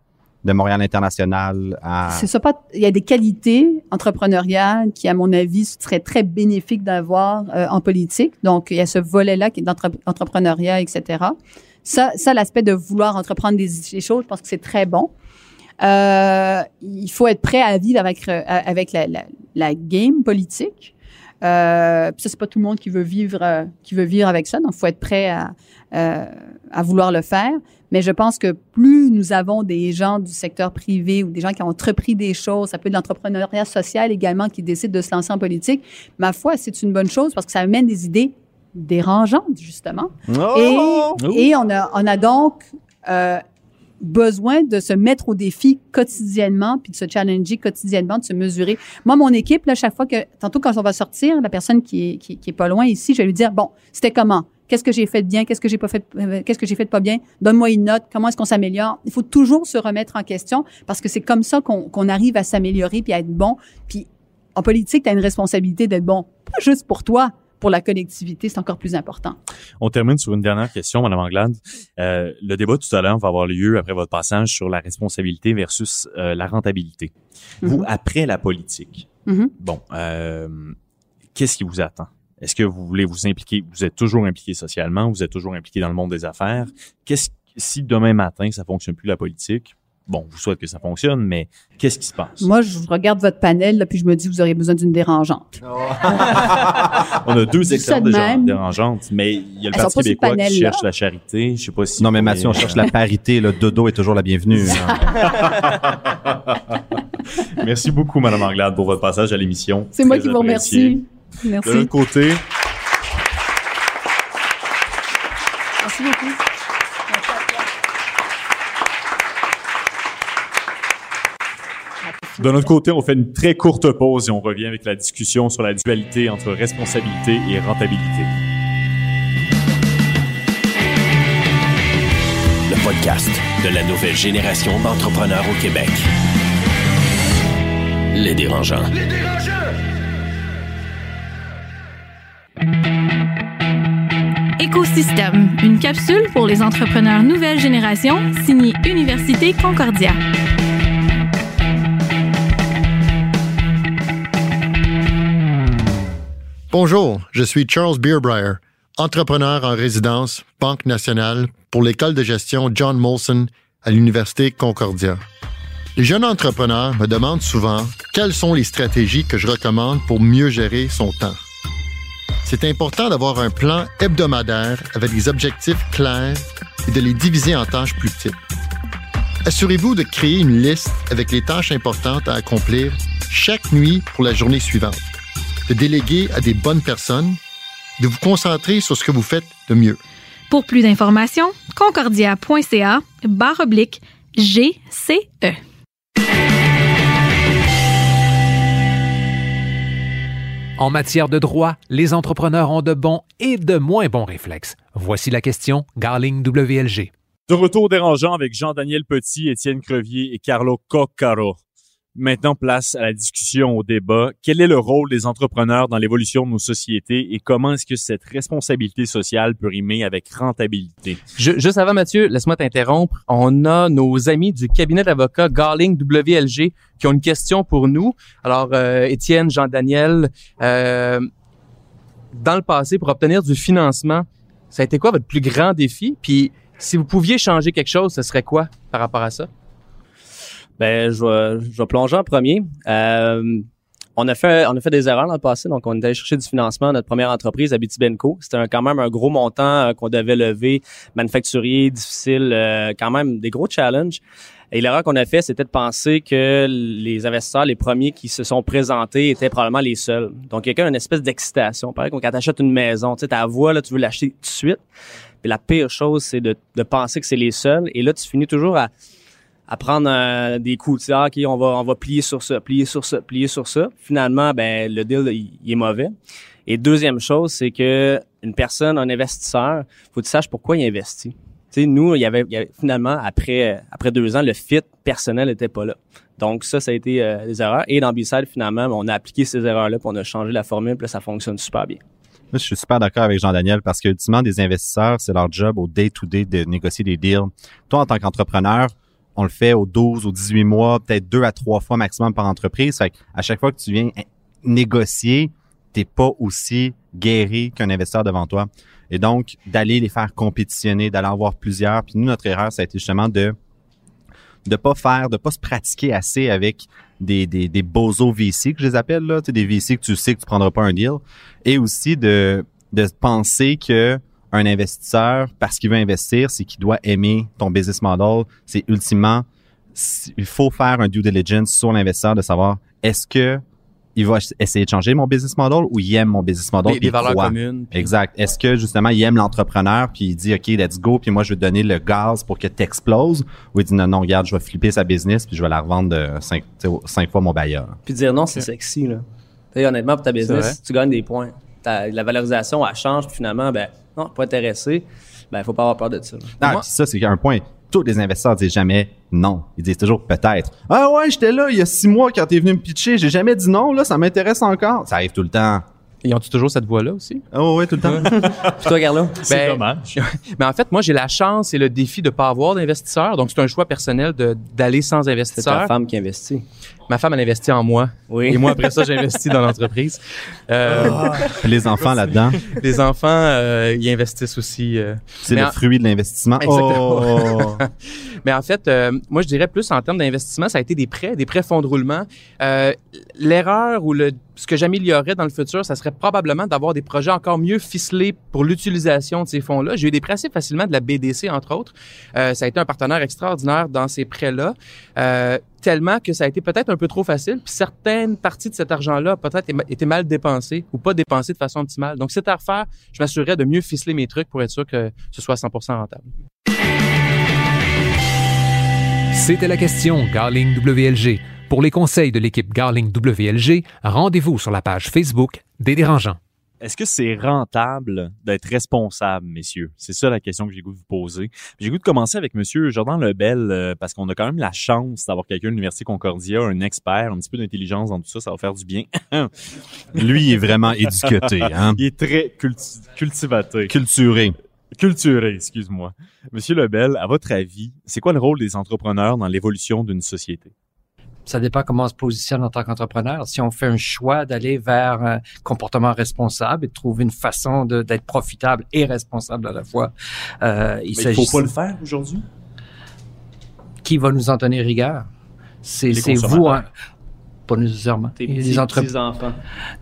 De Montréal International à... C'est ça pas. Il y a des qualités entrepreneuriales qui, à mon avis, seraient très bénéfiques d'avoir euh, en politique. Donc, il y a ce volet-là qui est d'entrepreneuriat, etc. Ça, ça l'aspect de vouloir entreprendre des, choses, je pense que c'est très bon. Euh, il faut être prêt à vivre avec euh, avec la, la, la game politique. Euh, ça, c'est pas tout le monde qui veut vivre euh, qui veut vivre avec ça. Donc, il faut être prêt à euh, à vouloir le faire. Mais je pense que plus nous avons des gens du secteur privé ou des gens qui ont entrepris des choses, ça peut être de l'entrepreneuriat social également qui décident de se lancer en politique, ma foi, c'est une bonne chose parce que ça amène des idées dérangeantes, justement. Oh! Et, et on, a, on a donc euh, besoin de se mettre au défi quotidiennement, puis de se challenger quotidiennement, de se mesurer. Moi, mon équipe, là, chaque fois que, tantôt quand on va sortir, la personne qui est, qui, qui est pas loin ici, je vais lui dire, bon, c'était comment? Qu'est-ce que j'ai fait de bien? Qu'est-ce que j'ai pas fait? euh, Qu'est-ce que j'ai fait de pas bien? Donne-moi une note. Comment est-ce qu'on s'améliore? Il faut toujours se remettre en question parce que c'est comme ça qu'on qu'on arrive à s'améliorer puis à être bon. Puis en politique, tu as une responsabilité d'être bon, pas juste pour toi, pour la collectivité, c'est encore plus important. On termine sur une dernière question, Madame Anglade. Euh, le débat tout à l'heure va avoir lieu après votre passage sur la responsabilité versus euh, la rentabilité. Vous, Mhm. après la politique, Mhm. bon, euh, qu'est-ce qui vous attend? Est-ce que vous voulez vous impliquer? Vous êtes toujours impliqué socialement, vous êtes toujours impliqué dans le monde des affaires. Qu'est-ce si demain matin ça fonctionne plus la politique? Bon, vous souhaite que ça fonctionne, mais qu'est-ce qui se passe? Moi, je regarde votre panel, là, puis je me dis, vous auriez besoin d'une dérangeante. *laughs* On a deux excellentes de dérangeantes, mais il y a le Elles Parti québécois qui cherche là. la charité. Je sais pas si Non, mais Mathieu, on cherche la parité. Le dodo est toujours la bienvenue. hein. *laughs* Merci beaucoup, Madame Anglade, pour votre passage à l'émission. C'est moi qui vous remercie. Merci. De l'autre côté, Merci beaucoup. De notre côté, on fait une très courte pause et on revient avec la discussion sur la dualité entre responsabilité et rentabilité. Le podcast de la nouvelle génération d'entrepreneurs au Québec. Les dérangeants. Écosystème, une capsule pour les entrepreneurs nouvelle génération, signée Université Concordia. Bonjour, je suis Charles Beerbrier, entrepreneur en résidence, Banque nationale, pour l'école de gestion John Molson à l'Université Concordia. Les jeunes entrepreneurs me demandent souvent quelles sont les stratégies que je recommande pour mieux gérer son temps? C'est important d'avoir un plan hebdomadaire avec des objectifs clairs et de les diviser en tâches plus petites. Assurez-vous de créer une liste avec les tâches importantes à accomplir chaque nuit pour la journée suivante de déléguer à des bonnes personnes, de vous concentrer sur ce que vous faites de mieux. Pour plus d'informations, concordia.ca barre oblique GCE. En matière de droit, les entrepreneurs ont de bons et de moins bons réflexes. Voici la question Garling WLG. De retour dérangeant avec Jean-Daniel Petit, Étienne Crevier et Carlo Coccaro. Maintenant, place à la discussion, au débat. Quel est le rôle des entrepreneurs dans l'évolution de nos sociétés et comment est-ce que cette responsabilité sociale peut rimer avec rentabilité? Juste avant, Mathieu, laisse-moi t'interrompre. On a nos amis du cabinet d'avocats Garling WLG qui ont une question pour nous. Alors, euh, Étienne, Jean-Daniel, euh, dans le passé, pour obtenir du financement, ça a été quoi votre plus grand défi? Puis, si vous pouviez changer quelque chose, ce serait quoi par rapport à ça? Ben, je vais, je vais plonger en premier. Euh, on a fait, on a fait des erreurs dans le passé, donc on est allé chercher du financement à notre première entreprise, Abitibenco. C'était quand même un gros montant euh, qu'on devait lever, manufacturier, difficile, euh, quand même des gros challenges. Et l'erreur qu'on a fait, c'était de penser que les investisseurs, les premiers qui se sont présentés, étaient probablement les seuls. Donc, il y a comme une espèce d'excitation. Pareil quand t'achètes une maison, tu sais, ta voix, là, tu veux l'acheter tout de suite. Puis la pire chose, c'est de, de penser que c'est les seuls. Et là, tu finis toujours à, à prendre euh, des coups. Tu sais, ah, OK, on va, on va plier sur ça, plier sur ça, plier sur ça. Finalement, ben, le deal, il, est mauvais. Et deuxième chose, c'est que une personne, un investisseur, faut que tu saches pourquoi il investit. Tu sais, nous, il y, avait, finalement, après, après deux ans, le fit personnel était pas là. Donc ça, ça a été euh, des erreurs. Et dans B-Side, finalement, on a appliqué ces erreurs-là, puis on a changé la formule, puis ça fonctionne super bien. Je suis super d'accord avec Jean-Daniel parce que, ultimement, des investisseurs, c'est leur job au day-to-day de négocier des deals. Toi, en tant qu'entrepreneur, on le fait aux 12, aux 18 mois, peut-être deux à trois fois maximum par entreprise. Fait à chaque fois que tu viens eh, négocier, t'es pas aussi guéri qu'un investisseur devant toi. Et donc, d'aller les faire compétitionner, d'aller en voir plusieurs. Puis nous, notre erreur, ça a été justement de de pas faire, de pas se pratiquer assez avec des, des, des bozos VC que je les appelle, là, des VC que tu sais que tu prendras pas un deal. Et aussi de, de penser que un investisseur, parce qu'il veut investir, c'est qu'il doit aimer ton business model. C'est ultimement, il faut faire un due diligence sur l'investisseur de savoir est-ce que il va essayer de changer mon business model ou il aime mon business model. Des, puis des valeurs croit? communes. puis- Exact. Est-ce que justement il aime l'entrepreneur puis il dit OK, let's go, puis moi je vais te donner le gaz pour que t'exploses? Ou il dit non non, regarde, je vais flipper sa business puis je vais la revendre de cinq, tu cinq fois mon bailleur. Puis dire non, c'est sexy, là. Tu honnêtement, pour ta business, tu gagnes des points. Ta- la valorisation, elle change, puis finalement, ben, non, pas intéressé. Ben, faut pas avoir peur de ça. Ah, Moi- puis ça c'est un point. Tous les investisseurs disent jamais non. Ils disent toujours peut-être. Ah ouais, j'étais là il y a six mois quand t'es venu me pitcher. J'ai jamais dit non. Là, ça m'intéresse encore. Ça arrive tout le temps. Ils ont-tu toujours cette voix-là aussi? Oh ouais, tout le temps. *laughs* Puis toi, Carlo? C'est Ben, dommage. *laughs* Mais en fait, moi, j'ai la chance et le défi de pas avoir d'investisseurs. Donc, c'est un choix personnel de- d'aller sans C'est ta investisseur. femme qui investit. Ma femme, elle investit en moi. Oui. Et moi, après ça, j'investis dans l'entreprise. Euh, Puis les enfants là-dedans, les enfants, euh, ils investissent aussi. euh. c'est Mais le en- fruit de l'investissement. Exactement. Oh. *laughs* Mais en fait, euh, moi, je dirais plus en termes d'investissement, ça a été des prêts, des prêts fonds de roulement. Euh, L'erreur ou le, ce que j'améliorerais dans le futur, ça serait probablement d'avoir des projets encore mieux ficelés pour l'utilisation de ces fonds-là. J'ai eu des prêts assez facilement de la BDC, entre autres. Euh, ça a été un partenaire extraordinaire dans ces prêts-là. Euh, tellement que ça a été peut-être un peu trop facile, puis certaines parties de cet argent-là peut-être été mal dépensées ou pas dépensées de façon optimale. Donc, c'est à refaire. Je m'assurerais de mieux ficeler mes trucs pour être sûr que ce soit 100% rentable. C'était la question Garling WLG. Pour les conseils de l'équipe Garling WLG, rendez-vous sur la page Facebook des dérangeants. Est-ce que c'est rentable d'être responsable, messieurs? C'est ça la question que j'ai goût de vous poser. J'ai goût de commencer avec Monsieur Jordan Lebel, euh, parce qu'on a quand même la chance d'avoir quelqu'un de l'Université Concordia, un expert, un petit peu d'intelligence dans tout ça, ça va faire du bien. Lui il est vraiment éduqué, hein? Il est très culti- cultivaté. culturé. Culturé, excuse-moi. Monsieur Lebel, à votre avis, c'est quoi le rôle des entrepreneurs dans l'évolution d'une société? ça dépend comment on se positionne en tant qu'entrepreneur. Si on fait un choix d'aller vers un comportement responsable et de trouver une façon d'être profitable et responsable à la fois, euh, il s'agit. faut pas le faire aujourd'hui? Qui va nous en tenir rigueur? C'est vous, hein. Pas nécessairement. Petits, des, petits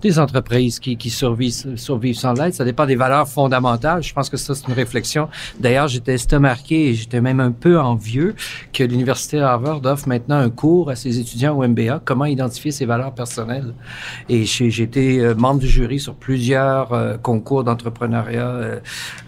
des entreprises qui, qui survivent, survivent sans l'aide. Ça dépend des valeurs fondamentales. Je pense que ça, c'est une réflexion. D'ailleurs, j'étais estomaqué et j'étais même un peu envieux que l'Université Harvard offre maintenant un cours à ses étudiants au MBA, comment identifier ses valeurs personnelles. Et j'ai été euh, membre du jury sur plusieurs euh, concours d'entrepreneuriat, euh,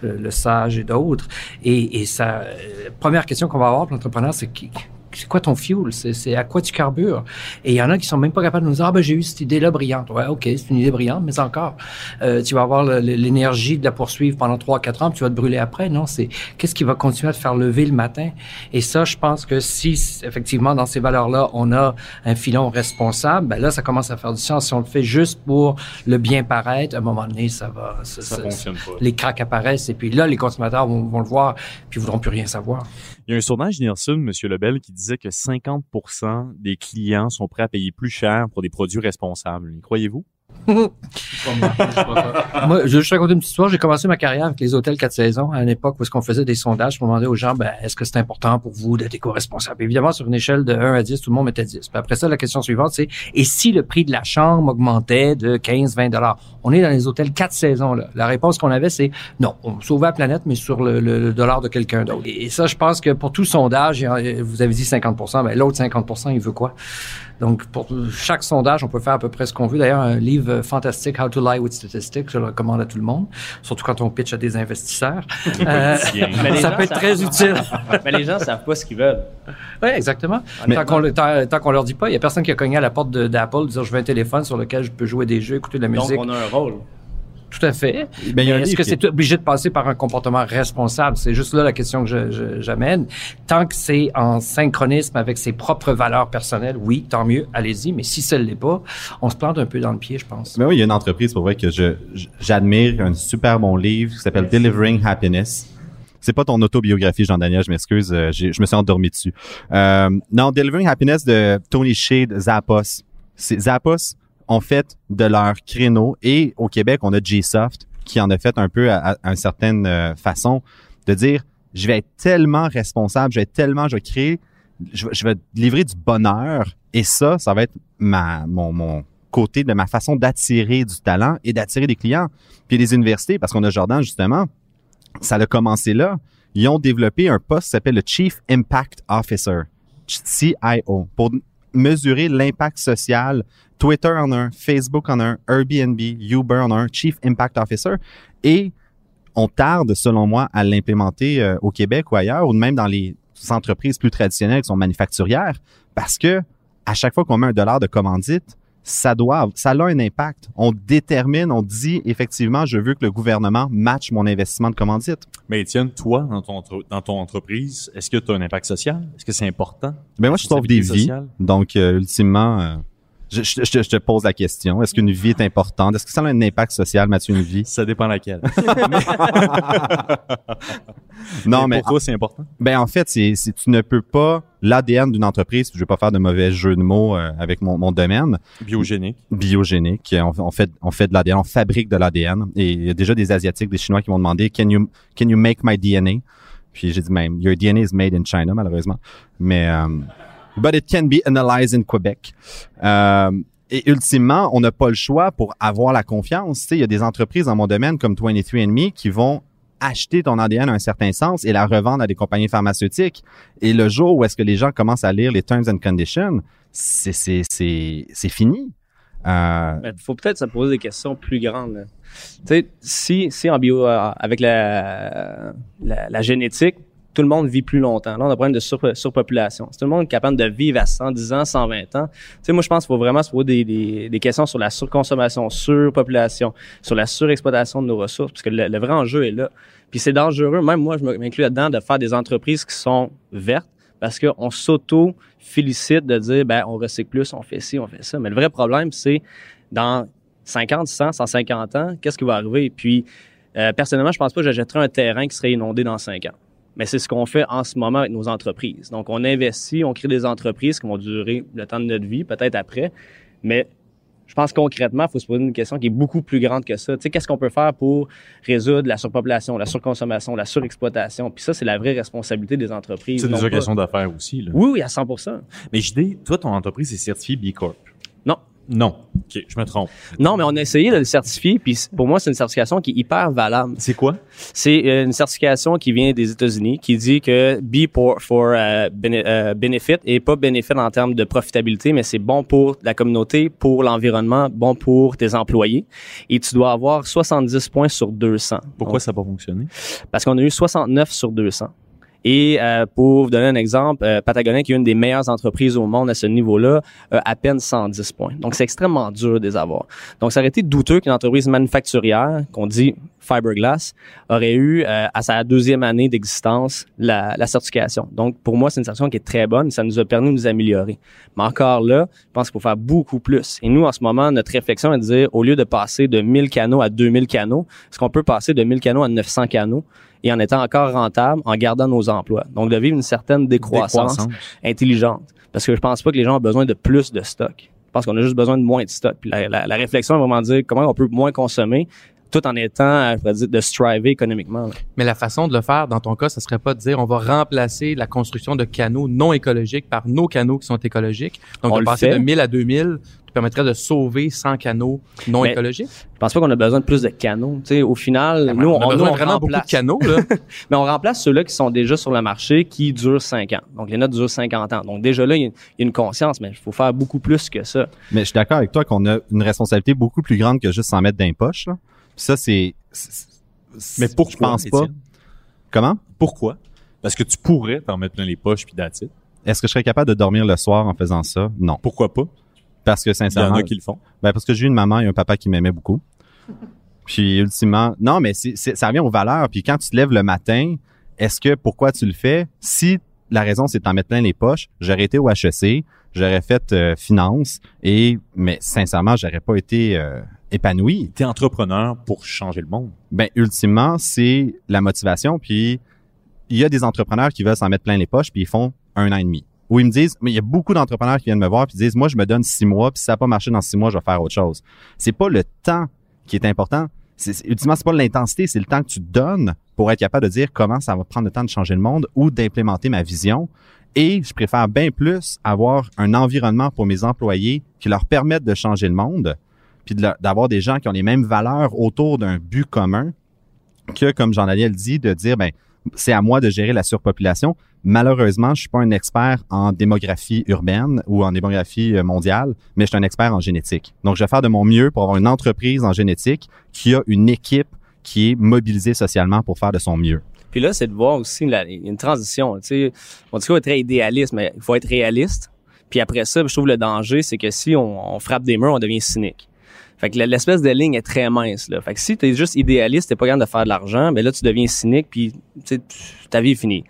euh, le SAGE et d'autres. Et, et ça, euh, première question qu'on va avoir pour l'entrepreneur, c'est qui- c'est quoi ton fuel? C'est à quoi tu carbures? Et il y en a qui sont même pas capables de nous dire, ah ben j'ai eu cette idée-là brillante. Ouais, ok, c'est une idée brillante, mais encore, euh, tu vas avoir l'énergie de la poursuivre pendant trois, quatre ans, puis tu vas te brûler après. Non, c'est qu'est-ce qui va continuer à te faire lever le matin? Et ça, je pense que si effectivement dans ces valeurs-là, on a un filon responsable, ben là, ça commence à faire du sens. Si on le fait juste pour le bien paraître, à un moment donné, ça va, ça, Ça ça- fonctionne pas. les cracks apparaissent et puis là, les consommateurs vont, vont le voir puis voudront plus rien savoir. Il y a un sondage Nielsen, Monsieur Lebel, qui disait que 50% des clients sont prêts à payer plus cher pour des produits responsables. Y croyez-vous? *laughs* Moi, je vais juste raconter une petite histoire. J'ai commencé ma carrière avec les hôtels quatre saisons à une époque où est-ce qu'on faisait des sondages pour demander aux gens, ben, est-ce que c'est important pour vous d'être éco-responsable? Évidemment, sur une échelle de 1 à 10, tout le monde mettait 10. Puis après ça, la question suivante, c'est, et si le prix de la chambre augmentait de 15, 20 dollars? On est dans les hôtels quatre saisons, là. La réponse qu'on avait, c'est non. On sauvait la planète, mais sur le, le- le dollar de quelqu'un d'autre. Et, ça, je pense que pour tout sondage, vous avez dit 50% ben, l'autre 50 il veut quoi? Donc, pour chaque sondage, on peut faire à peu près ce qu'on veut. D'ailleurs, un livre fantastique, How to Lie with Statistics, je le recommande à tout le monde, surtout quand on pitch à des investisseurs. *laughs* Euh, Mais les ça gens peut être savent- très utile. *laughs* Mais les gens savent pas ce qu'ils veulent. Oui, exactement. tant qu'on qu'on leur dit pas, il y a personne qui a cogné à la porte d'Apple disant je veux un téléphone sur lequel je peux jouer des jeux, écouter de la Donc, musique. on a un rôle. Tout à fait. Ben, Est-ce que qui- c'est obligé de passer par un comportement responsable? C'est juste là la question que j'amène. Tant que c'est en synchronisme avec ses propres valeurs personnelles, oui, tant mieux, allez-y. Mais si ça ne l'est pas, on se plante un peu dans le pied, je pense. Mais oui, il y a une entreprise pour vrai que j'admire, un super bon livre qui s'appelle Delivering Happiness. C'est pas ton autobiographie, Jean-Daniel, je m'excuse, euh, je me suis endormi dessus. Euh, non, Delivering Happiness de Tony Shea de Zappos. C'est Zappos? Ont fait de leur créneau et au Québec, on a G-Soft qui en a fait un peu à, à- une certaine euh, façon de dire je vais être tellement responsable, je vais être tellement, je vais créer, je, vais- je vais livrer du bonheur et ça, ça va être ma mon, mon côté de ma façon d'attirer du talent et d'attirer des clients. Puis les universités, parce qu'on a Jordan justement, ça a commencé là. Ils ont développé un poste qui s'appelle le Chief Impact Officer, CIO, pour mesurer l'impact social. Twitter en un, Facebook en un, Airbnb, Uber en un, Chief Impact Officer. Et on tarde, selon moi, à l'implémenter euh, au Québec ou ailleurs, ou même dans les entreprises plus traditionnelles qui sont manufacturières, parce que à chaque fois qu'on met un dollar de commandite, ça doit, ça a un impact. On détermine, on dit effectivement, je veux que le gouvernement matche mon investissement de commandite. Mais Étienne, toi, dans ton, dans ton entreprise, est-ce que tu as un impact social? Est-ce que c'est important? Ben moi, je sauve des vies. Donc, euh, ultimement, euh, je, je- je te- je te pose la question. Est-ce qu'une vie est importante? Est-ce que ça a un impact social, Mathieu, une vie? Ça dépend laquelle. *laughs* non, mais pour toi, c'est important? Ben en fait, c'est c'est- tu ne peux pas l'ADN d'une entreprise. Je vais pas faire de mauvais jeu de mots euh, avec mon, mon domaine Biogénique. biogénique. On, on fait on fait de l'ADN, on fabrique de l'ADN. Et il y a déjà des asiatiques, des chinois qui m'ont demandé Can you can you make my DNA Puis j'ai dit même Your DNA is made in China malheureusement. Mais euh, but it can be analyzed in Quebec. Euh, et ultimement, on n'a pas le choix pour avoir la confiance. Il y a des entreprises dans mon domaine comme 23andMe qui vont acheter ton ADN à un certain sens et la revendre à des compagnies pharmaceutiques. Et le jour où est-ce que les gens commencent à lire les terms and conditions, c'est fini. Euh, Il faut peut-être se poser des questions plus grandes. Tu sais, si, si en bio, euh, avec la, la génétique, tout le monde vit plus longtemps. Là, on a un problème de sur- surpopulation. Si tout le monde est capable de vivre à 110 ans, 120 ans, tu sais, moi, je pense qu'il faut vraiment se poser des questions sur la surconsommation, surpopulation, sur la surexploitation de nos ressources, parce que le, le vrai enjeu est là. Puis c'est dangereux, même moi, je m'inclus là-dedans, de faire des entreprises qui sont vertes, parce qu'on s'auto-félicite de dire, ben, on recycle plus, on fait ci, on fait ça. Mais le vrai problème, c'est dans 50, 100, 150 ans, qu'est-ce qui va arriver? Puis, euh, personnellement, je pense pas que j'achèterais un terrain qui serait inondé dans 5 ans. Mais c'est ce qu'on fait en ce moment avec nos entreprises. Donc, on investit, on crée des entreprises qui vont durer le temps de notre vie, peut-être après. Mais je pense concrètement, il faut se poser une question qui est beaucoup plus grande que ça. Tu sais, qu'est-ce qu'on peut faire pour résoudre la surpopulation, la surconsommation, la surexploitation? Puis ça, c'est la vraie responsabilité des entreprises. C'est des occasions d'affaires aussi. Là. Oui, oui, à 100% Mais JD, toi, ton entreprise est certifiée B Corp. Non. Non. OK, je me trompe. Non, mais on a essayé de le certifier, puis pour moi, c'est une certification qui est hyper valable. C'est quoi? C'est euh, une certification qui vient des États-Unis, qui dit que B for, for euh, euh, benefit et pas benefit en termes de profitabilité, mais c'est bon pour la communauté, pour l'environnement, bon pour tes employés. Et tu dois avoir 70 points sur 200. Pourquoi Donc, ça n'a pas fonctionné? parce qu'on a eu 69 sur 200. Et euh, pour vous donner un exemple, euh, Patagonia, qui est une des meilleures entreprises au monde à ce niveau-là, a à peine 110 points. Donc, c'est extrêmement dur de les avoir. Donc, ça aurait été douteux qu'une entreprise manufacturière, qu'on dit fiberglass, aurait eu euh, à sa deuxième année d'existence la, la certification. Donc, pour moi, c'est une certification qui est très bonne. Ça nous a permis de nous améliorer. Mais encore là, je pense qu'il faut faire beaucoup plus. Et nous, en ce moment, notre réflexion est de dire, au lieu de passer de 1000 canaux à 2000 canaux, est-ce qu'on peut passer de 1000 canaux à 900 canaux? Et en étant encore rentable, en gardant nos emplois. Donc, de vivre une certaine décroissance, Décroissance. intelligente. Parce que je pense pas que les gens ont besoin de plus de stock. Je pense qu'on a juste besoin de moins de stock. Puis la, la- la réflexion est vraiment de dire comment on peut moins consommer tout en étant, euh, je pourrais dire, de striver économiquement. là. Mais la façon de le faire, dans ton cas, ce serait pas de dire on va remplacer la construction de canaux non écologiques par nos canaux qui sont écologiques. Donc, On de le passer fait. de 1000 à 2000 te permettrait de sauver 100 canaux non Mais écologiques? Je pense pas qu'on a besoin de plus de canaux. Tu sais, au final, Ben, nous, on a on, besoin nous, on vraiment beaucoup remplace. de canaux, là. *laughs* Mais on remplace ceux-là qui sont déjà sur le marché qui durent 5 ans. Donc, les notes durent 50 ans. Donc, déjà là, il y a une- il y a une conscience, mais il faut faire beaucoup plus que ça. Mais je suis d'accord avec toi qu'on a une responsabilité beaucoup plus grande que juste s'en mettre dans les poches. Là. Puis ça, c'est. Mais pourquoi, Je pense pas. Comment? Pourquoi? Parce que tu pourrais t'en mettre plein les poches puis it. Est-ce que je serais capable de dormir le soir en faisant ça? Non. Pourquoi pas? Parce que Il y en sincèrement. a qui le font. Ben, parce que j'ai eu une maman et un papa qui m'aimaient beaucoup. *laughs* Puis ultimement, non, mais ça revient aux valeurs. Puis quand tu te lèves le matin, est-ce que pourquoi tu le fais? Si la raison c'est de t'en mettre plein les poches, j'aurais été au HEC, j'aurais fait euh, finance et mais sincèrement, j'aurais pas été euh, épanoui. T'es entrepreneur pour changer le monde. Ben ultimement, c'est la motivation. Puis il y a des entrepreneurs qui veulent s'en mettre plein les poches puis ils font un an et demi. Ou ils me disent, mais il y a beaucoup d'entrepreneurs qui viennent me voir puis disent, moi je me donne six mois puis si ça n'a pas marché dans six mois, je vais faire autre chose. C'est pas le temps qui est important. C'est- ultimement, c'est pas l'intensité, c'est le temps que tu donnes pour être capable de dire comment ça va prendre le temps de changer le monde ou d'implémenter ma vision. Et je préfère bien plus avoir un environnement pour mes employés qui leur permette de changer le monde, puis d'avoir des gens qui ont les mêmes valeurs autour d'un but commun que, comme Jean-Daniel dit, de dire, ben, c'est à moi de gérer la surpopulation. Malheureusement, je suis pas un expert en démographie urbaine ou en démographie euh, mondiale, mais je suis un expert en génétique. Donc, je vais faire de mon mieux pour avoir une entreprise en génétique qui a une équipe qui est mobilisée socialement pour faire de son mieux. Puis là, c'est de voir aussi une transition. Tu sais, on dit qu'on est très idéaliste, mais il faut être réaliste. Puis après ça, je trouve le danger, c'est que si on, on frappe des murs, on devient cynique. Fait que l'espèce de ligne est très mince. Là. Fait que si tu es juste idéaliste, t'es pas capable de faire de l'argent, ben là, tu deviens cynique, puis ta vie est finie.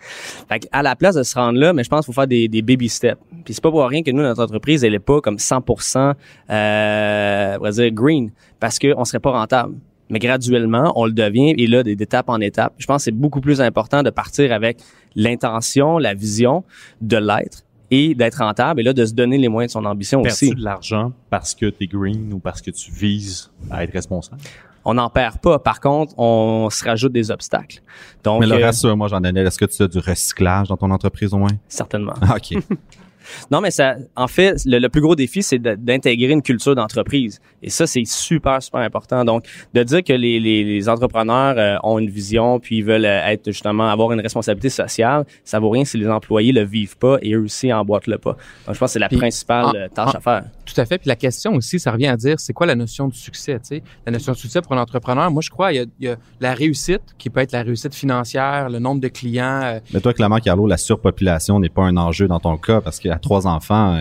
Fait que à la place de se rendre là, mais je pense qu'il faut faire des, des, baby steps. Puis c'est pas pour rien que nous, notre entreprise, elle est pas comme 100% euh, on va dire green, parce qu'on serait pas rentable. Mais graduellement, on le devient, et là, d'étape en étape. Je pense que c'est beaucoup plus important de partir avec l'intention, la vision de l'être, et d'être rentable et là de se donner les moyens de son ambition aussi. de l'argent parce que tu es green ou parce que tu vises à être responsable? On n'en perd pas. Par contre, on se rajoute des obstacles. Donc, Mais le reste, moi, j'en ai. Est-ce que tu as du recyclage dans ton entreprise au moins? Certainement. OK. *laughs* Non, mais ça, en fait, le, plus gros défi, c'est d'intégrer une culture d'entreprise. Et ça, c'est super, super important. Donc, de dire que les, les, les entrepreneurs euh, ont une vision, puis ils veulent euh, être justement avoir une responsabilité sociale, ça vaut rien si les employés le vivent pas et eux aussi emboîtent le pas. Donc, je pense que c'est la principale tâche à faire. Tout à fait. Puis la question aussi, ça revient à dire, c'est quoi la notion de succès, tu sais? La notion de succès pour un entrepreneur, moi, je crois, il y, a, il y a la réussite, qui peut être la réussite financière, le nombre de clients. Mais toi, clairement, Carlo, la surpopulation n'est pas un enjeu dans ton cas parce qu'à trois enfants.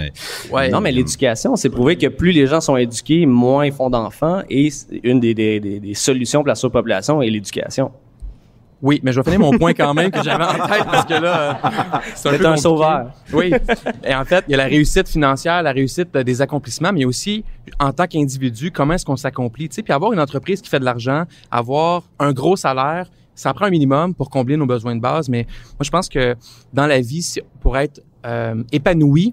Ouais. Non, mais l'éducation, c'est prouvé que plus les gens sont éduqués, moins ils font d'enfants et une des, des, des, des solutions pour la surpopulation est l'éducation. Oui, mais je vais finir mon point quand même que j'avais en tête parce que là, c'est un, peu un sauveur. Oui. Et en fait, il y a la réussite financière, la réussite des accomplissements, mais aussi, en tant qu'individu, comment est-ce qu'on s'accomplit? Tu sais, puis avoir une entreprise qui fait de l'argent, avoir un gros salaire, ça prend un minimum pour combler nos besoins de base. Mais moi, je pense que dans la vie, pour être euh, épanoui,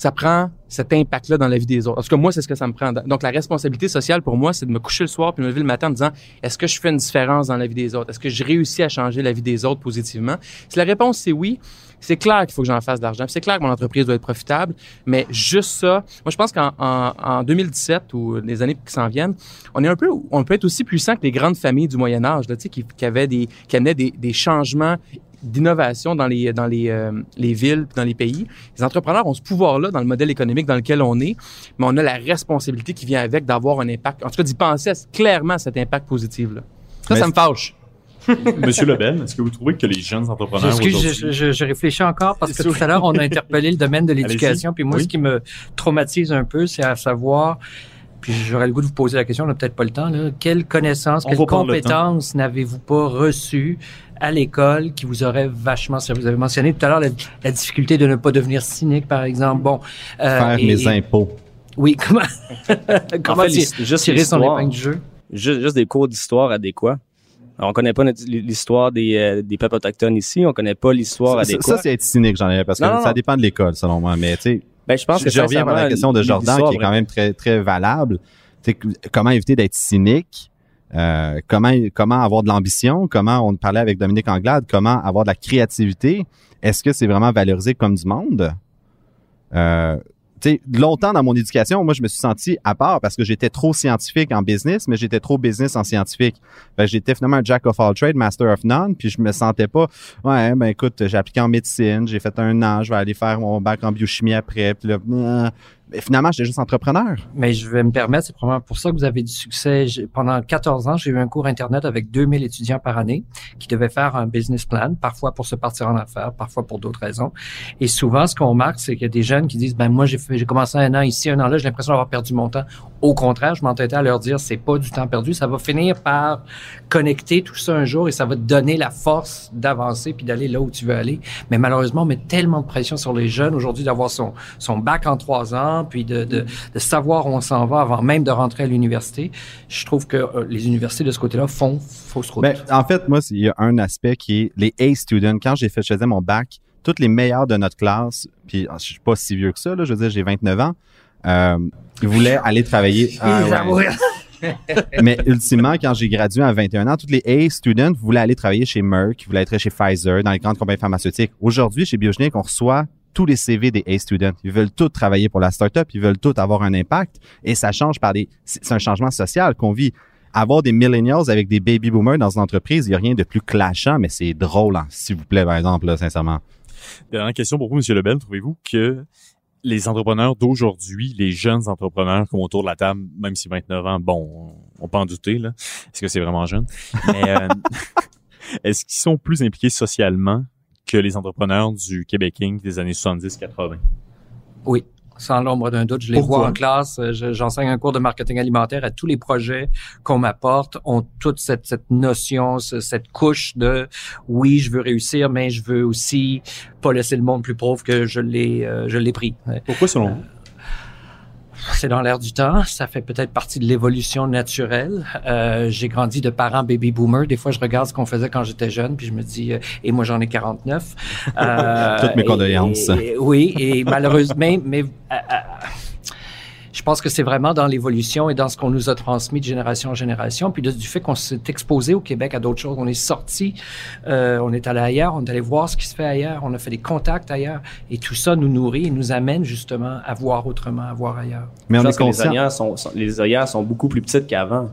ça prend cet impact-là dans la vie des autres. Parce que moi, c'est ce que ça me prend. Donc, la responsabilité sociale pour moi, c'est de me coucher le soir puis me lever le matin en disant est-ce que je fais une différence dans la vie des autres? Est-ce que je réussis à changer la vie des autres positivement? Si la réponse c'est oui, c'est clair qu'il faut que j'en fasse de l'argent. C'est clair que mon entreprise doit être profitable, mais juste ça. Moi, je pense qu'en en, en 2017 ou les années qui s'en viennent, on est un peu, on peut être aussi puissant que les grandes familles du Moyen Âge, là, tu sais, qui, qui avaient des, qui amenaient des, des changements d'innovation dans les dans les, euh, les villes dans les pays. Les entrepreneurs ont ce pouvoir-là dans le modèle économique dans lequel on est, mais on a la responsabilité qui vient avec d'avoir un impact. En tout cas, d'y penser clairement à cet impact positif-là. Ça, Mais ça me fâche. *laughs* Monsieur Lebel, est-ce que vous trouvez que les jeunes entrepreneurs je, je, je réfléchis encore parce que tout à l'heure, on a interpellé le domaine de *laughs* l'éducation. Puis moi, Oui. ce qui me traumatise un peu, c'est à savoir, puis j'aurais le goût de vous poser la question, on n'a peut-être pas le temps, là, quelles connaissances, On quelles compétences n'avez-vous pas reçues à l'école qui vous auraient vachement servi? Vous avez mentionné tout à l'heure la, la difficulté de ne pas devenir cynique, par exemple. Bon, euh, Faire et- mes et- impôts. Oui, *laughs* comment, comment fait, l'his- juste tirer son épingle du jeu? Juste, juste des cours d'histoire adéquats. Alors, on connaît pas l'histoire des, euh, des peuples autochtones ici, on connaît pas l'histoire adéquate. ça, c'est être cynique, j'en ai, parce que Non, ça non. dépend de l'école, selon moi. Mais tu sais, ben, je pense je, que je reviens à la question de Jordan, qui est quand même très, très valable. Comment éviter d'être cynique? Euh, comment comment avoir de l'ambition? Comment on parlait avec Dominique Anglade? Comment avoir de la créativité? Est-ce que c'est vraiment valorisé comme du monde? Euh, longtemps dans mon éducation, moi, je me suis senti à part parce que j'étais trop scientifique en business, mais j'étais trop business en scientifique. J'étais finalement un jack of all trades, master of none, puis je me sentais pas, ouais, ben écoute, j'ai appliqué en médecine, j'ai fait un an, je vais aller faire mon bac en biochimie après, puis là, mais finalement, j'étais juste entrepreneur. Mais je vais me permettre, c'est probablement pour ça que vous avez du succès. Pendant 14 ans, j'ai eu un cours Internet avec 2000 étudiants par année qui devaient faire un business plan, parfois pour se partir en affaires, parfois pour d'autres raisons. Et souvent, ce qu'on remarque, c'est qu'il y a des jeunes qui disent, ben moi, j'ai commencé un an ici, un an là, j'ai l'impression d'avoir perdu mon temps. Au contraire, je m'entêtais à leur dire, c'est pas du temps perdu, ça va finir par connecter tout ça un jour et ça va te donner la force d'avancer puis d'aller là où tu veux aller. Mais malheureusement, on met tellement de pression sur les jeunes aujourd'hui d'avoir son, son bac en trois ans, puis de, de, de savoir où on s'en va avant même de rentrer à l'université. Je trouve que euh, les universités de ce côté-là font fausse route. Ben, en fait, moi, il y a un aspect qui est les A students. Quand j'ai fait, je faisais mon bac, toutes les meilleurs de notre classe, puis je suis pas si vieux que ça, là, je veux dire, j'ai 29 ans, euh, ils voulaient *laughs* aller travailler. Ah, ouais. *laughs* Mais ultimement, quand j'ai gradué à 21 ans, tous les A students voulaient aller travailler chez Merck, voulaient être chez Pfizer, dans les grandes compagnies pharmaceutiques. Aujourd'hui, chez Biogenic, on reçoit tous les CV des A students. Ils veulent tous travailler pour la startup, ils veulent tous avoir un impact et ça change par des, c'est un changement social qu'on vit. avoir des millennials avec des baby boomers dans une entreprise, il y a rien de plus clashant, mais c'est drôle, hein, s'il vous plaît, par exemple, là, sincèrement. Dernière question pour vous, Monsieur Lebel. Trouvez-vous que les entrepreneurs d'aujourd'hui, les jeunes entrepreneurs comme autour de la table, même si 29 ans, bon, on peut en douter, là. Est-ce que c'est vraiment jeune? Mais, euh, *laughs* *laughs* est-ce qu'ils sont plus impliqués socialement que les entrepreneurs du Québec Inc. des années 70-80? Oui, sans l'ombre d'un doute. Je les Pourquoi? vois en classe. Euh, je- J'enseigne un cours de marketing alimentaire à tous les projets qu'on m'apporte ont toute cette, cette notion, ce- cette couche de oui, je veux réussir, mais je veux aussi pas laisser le monde plus pauvre que je l'ai euh, je l'ai pris. Pourquoi selon vous? C'est dans l'air du temps. Ça fait peut-être partie de l'évolution naturelle. Euh, j'ai grandi de parents baby boomers. Des fois, je regarde ce qu'on faisait quand j'étais jeune, puis je me dis, euh, et moi j'en ai 49. *laughs* Euh, Toutes mes condoléances. oui, et malheureusement, mais, mais, euh, euh, je pense que c'est vraiment dans l'évolution et dans ce qu'on nous a transmis de génération en génération, puis de- du fait qu'on s'est exposé au Québec à d'autres choses. On est sorti, euh, on est allé ailleurs, on est allé voir ce qui se fait ailleurs, on a fait des contacts ailleurs, et tout ça nous nourrit et nous amène justement à voir autrement, à voir ailleurs. Mais Je on pense est que les œillères sont, sont- les œillères sont beaucoup plus petites qu'avant.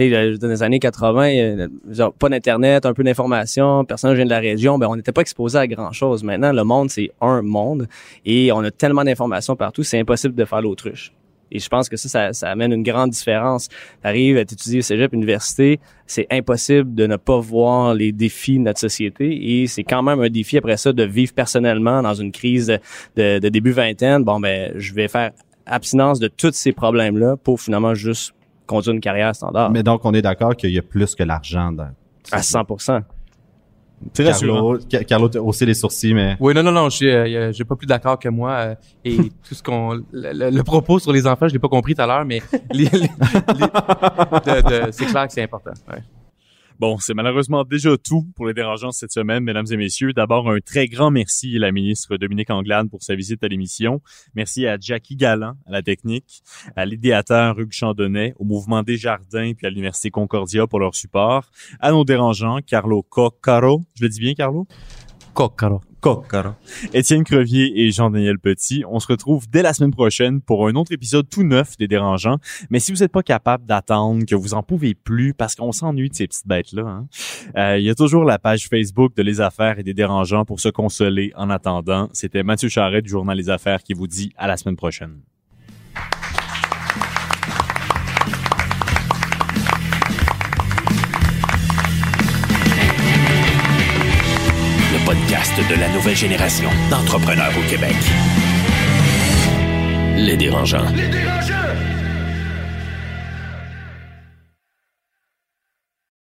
Et dans les années 80, euh, genre, pas d'internet, un peu d'information, personne vient de la région, ben on n'était pas exposé à grand chose. Maintenant, le monde c'est un monde et on a tellement d'informations partout, c'est impossible de faire l'autruche. Et je pense que ça, ça, ça amène une grande différence. T'arrives à t'étudier au cégep, université, c'est impossible de ne pas voir les défis de notre société et c'est quand même un défi après ça de vivre personnellement dans une crise de, de début vingtaine. Bon, ben, je vais faire abstinence de tous ces problèmes-là pour finalement juste conduire une carrière standard. Mais donc, on est d'accord qu'il y a plus que l'argent dans. à 100 C'est rassurant. Carlo, haussé les sourcils, mais. Oui, non, non, non, je suis, euh, j'ai pas plus d'accord que moi. euh, et *laughs* tout ce qu'on, le, le- le propos sur les enfants, je l'ai pas compris tout à l'heure, mais les- les- les- de- de- c'est clair que c'est important. ouais. Bon, c'est malheureusement déjà tout pour les dérangeants cette semaine, mesdames et messieurs. D'abord, un très grand merci à la ministre Dominique Anglade pour sa visite à l'émission. Merci à Jackie Galland, à la technique, à l'idéateur Hugues Chandonnet, au mouvement Desjardins puis à l'Université Concordia pour leur support, à nos dérangeants, Carlo Coccaro. Je le dis bien, Carlo? Coccaro. Étienne Crevier et Jean-Daniel Petit. On se retrouve dès la semaine prochaine pour un autre épisode tout neuf des Dérangeants. Mais si vous n'êtes pas capable d'attendre, que vous en pouvez plus parce qu'on s'ennuie de ces petites bêtes-là, hein, euh, il y a toujours la page Facebook de Les Affaires et des Dérangeants pour se consoler en attendant. C'était Mathieu Charret du Journal Les Affaires qui vous dit à la semaine prochaine. De la nouvelle génération d'entrepreneurs au Québec. Les dérangeants. Les dérangeants!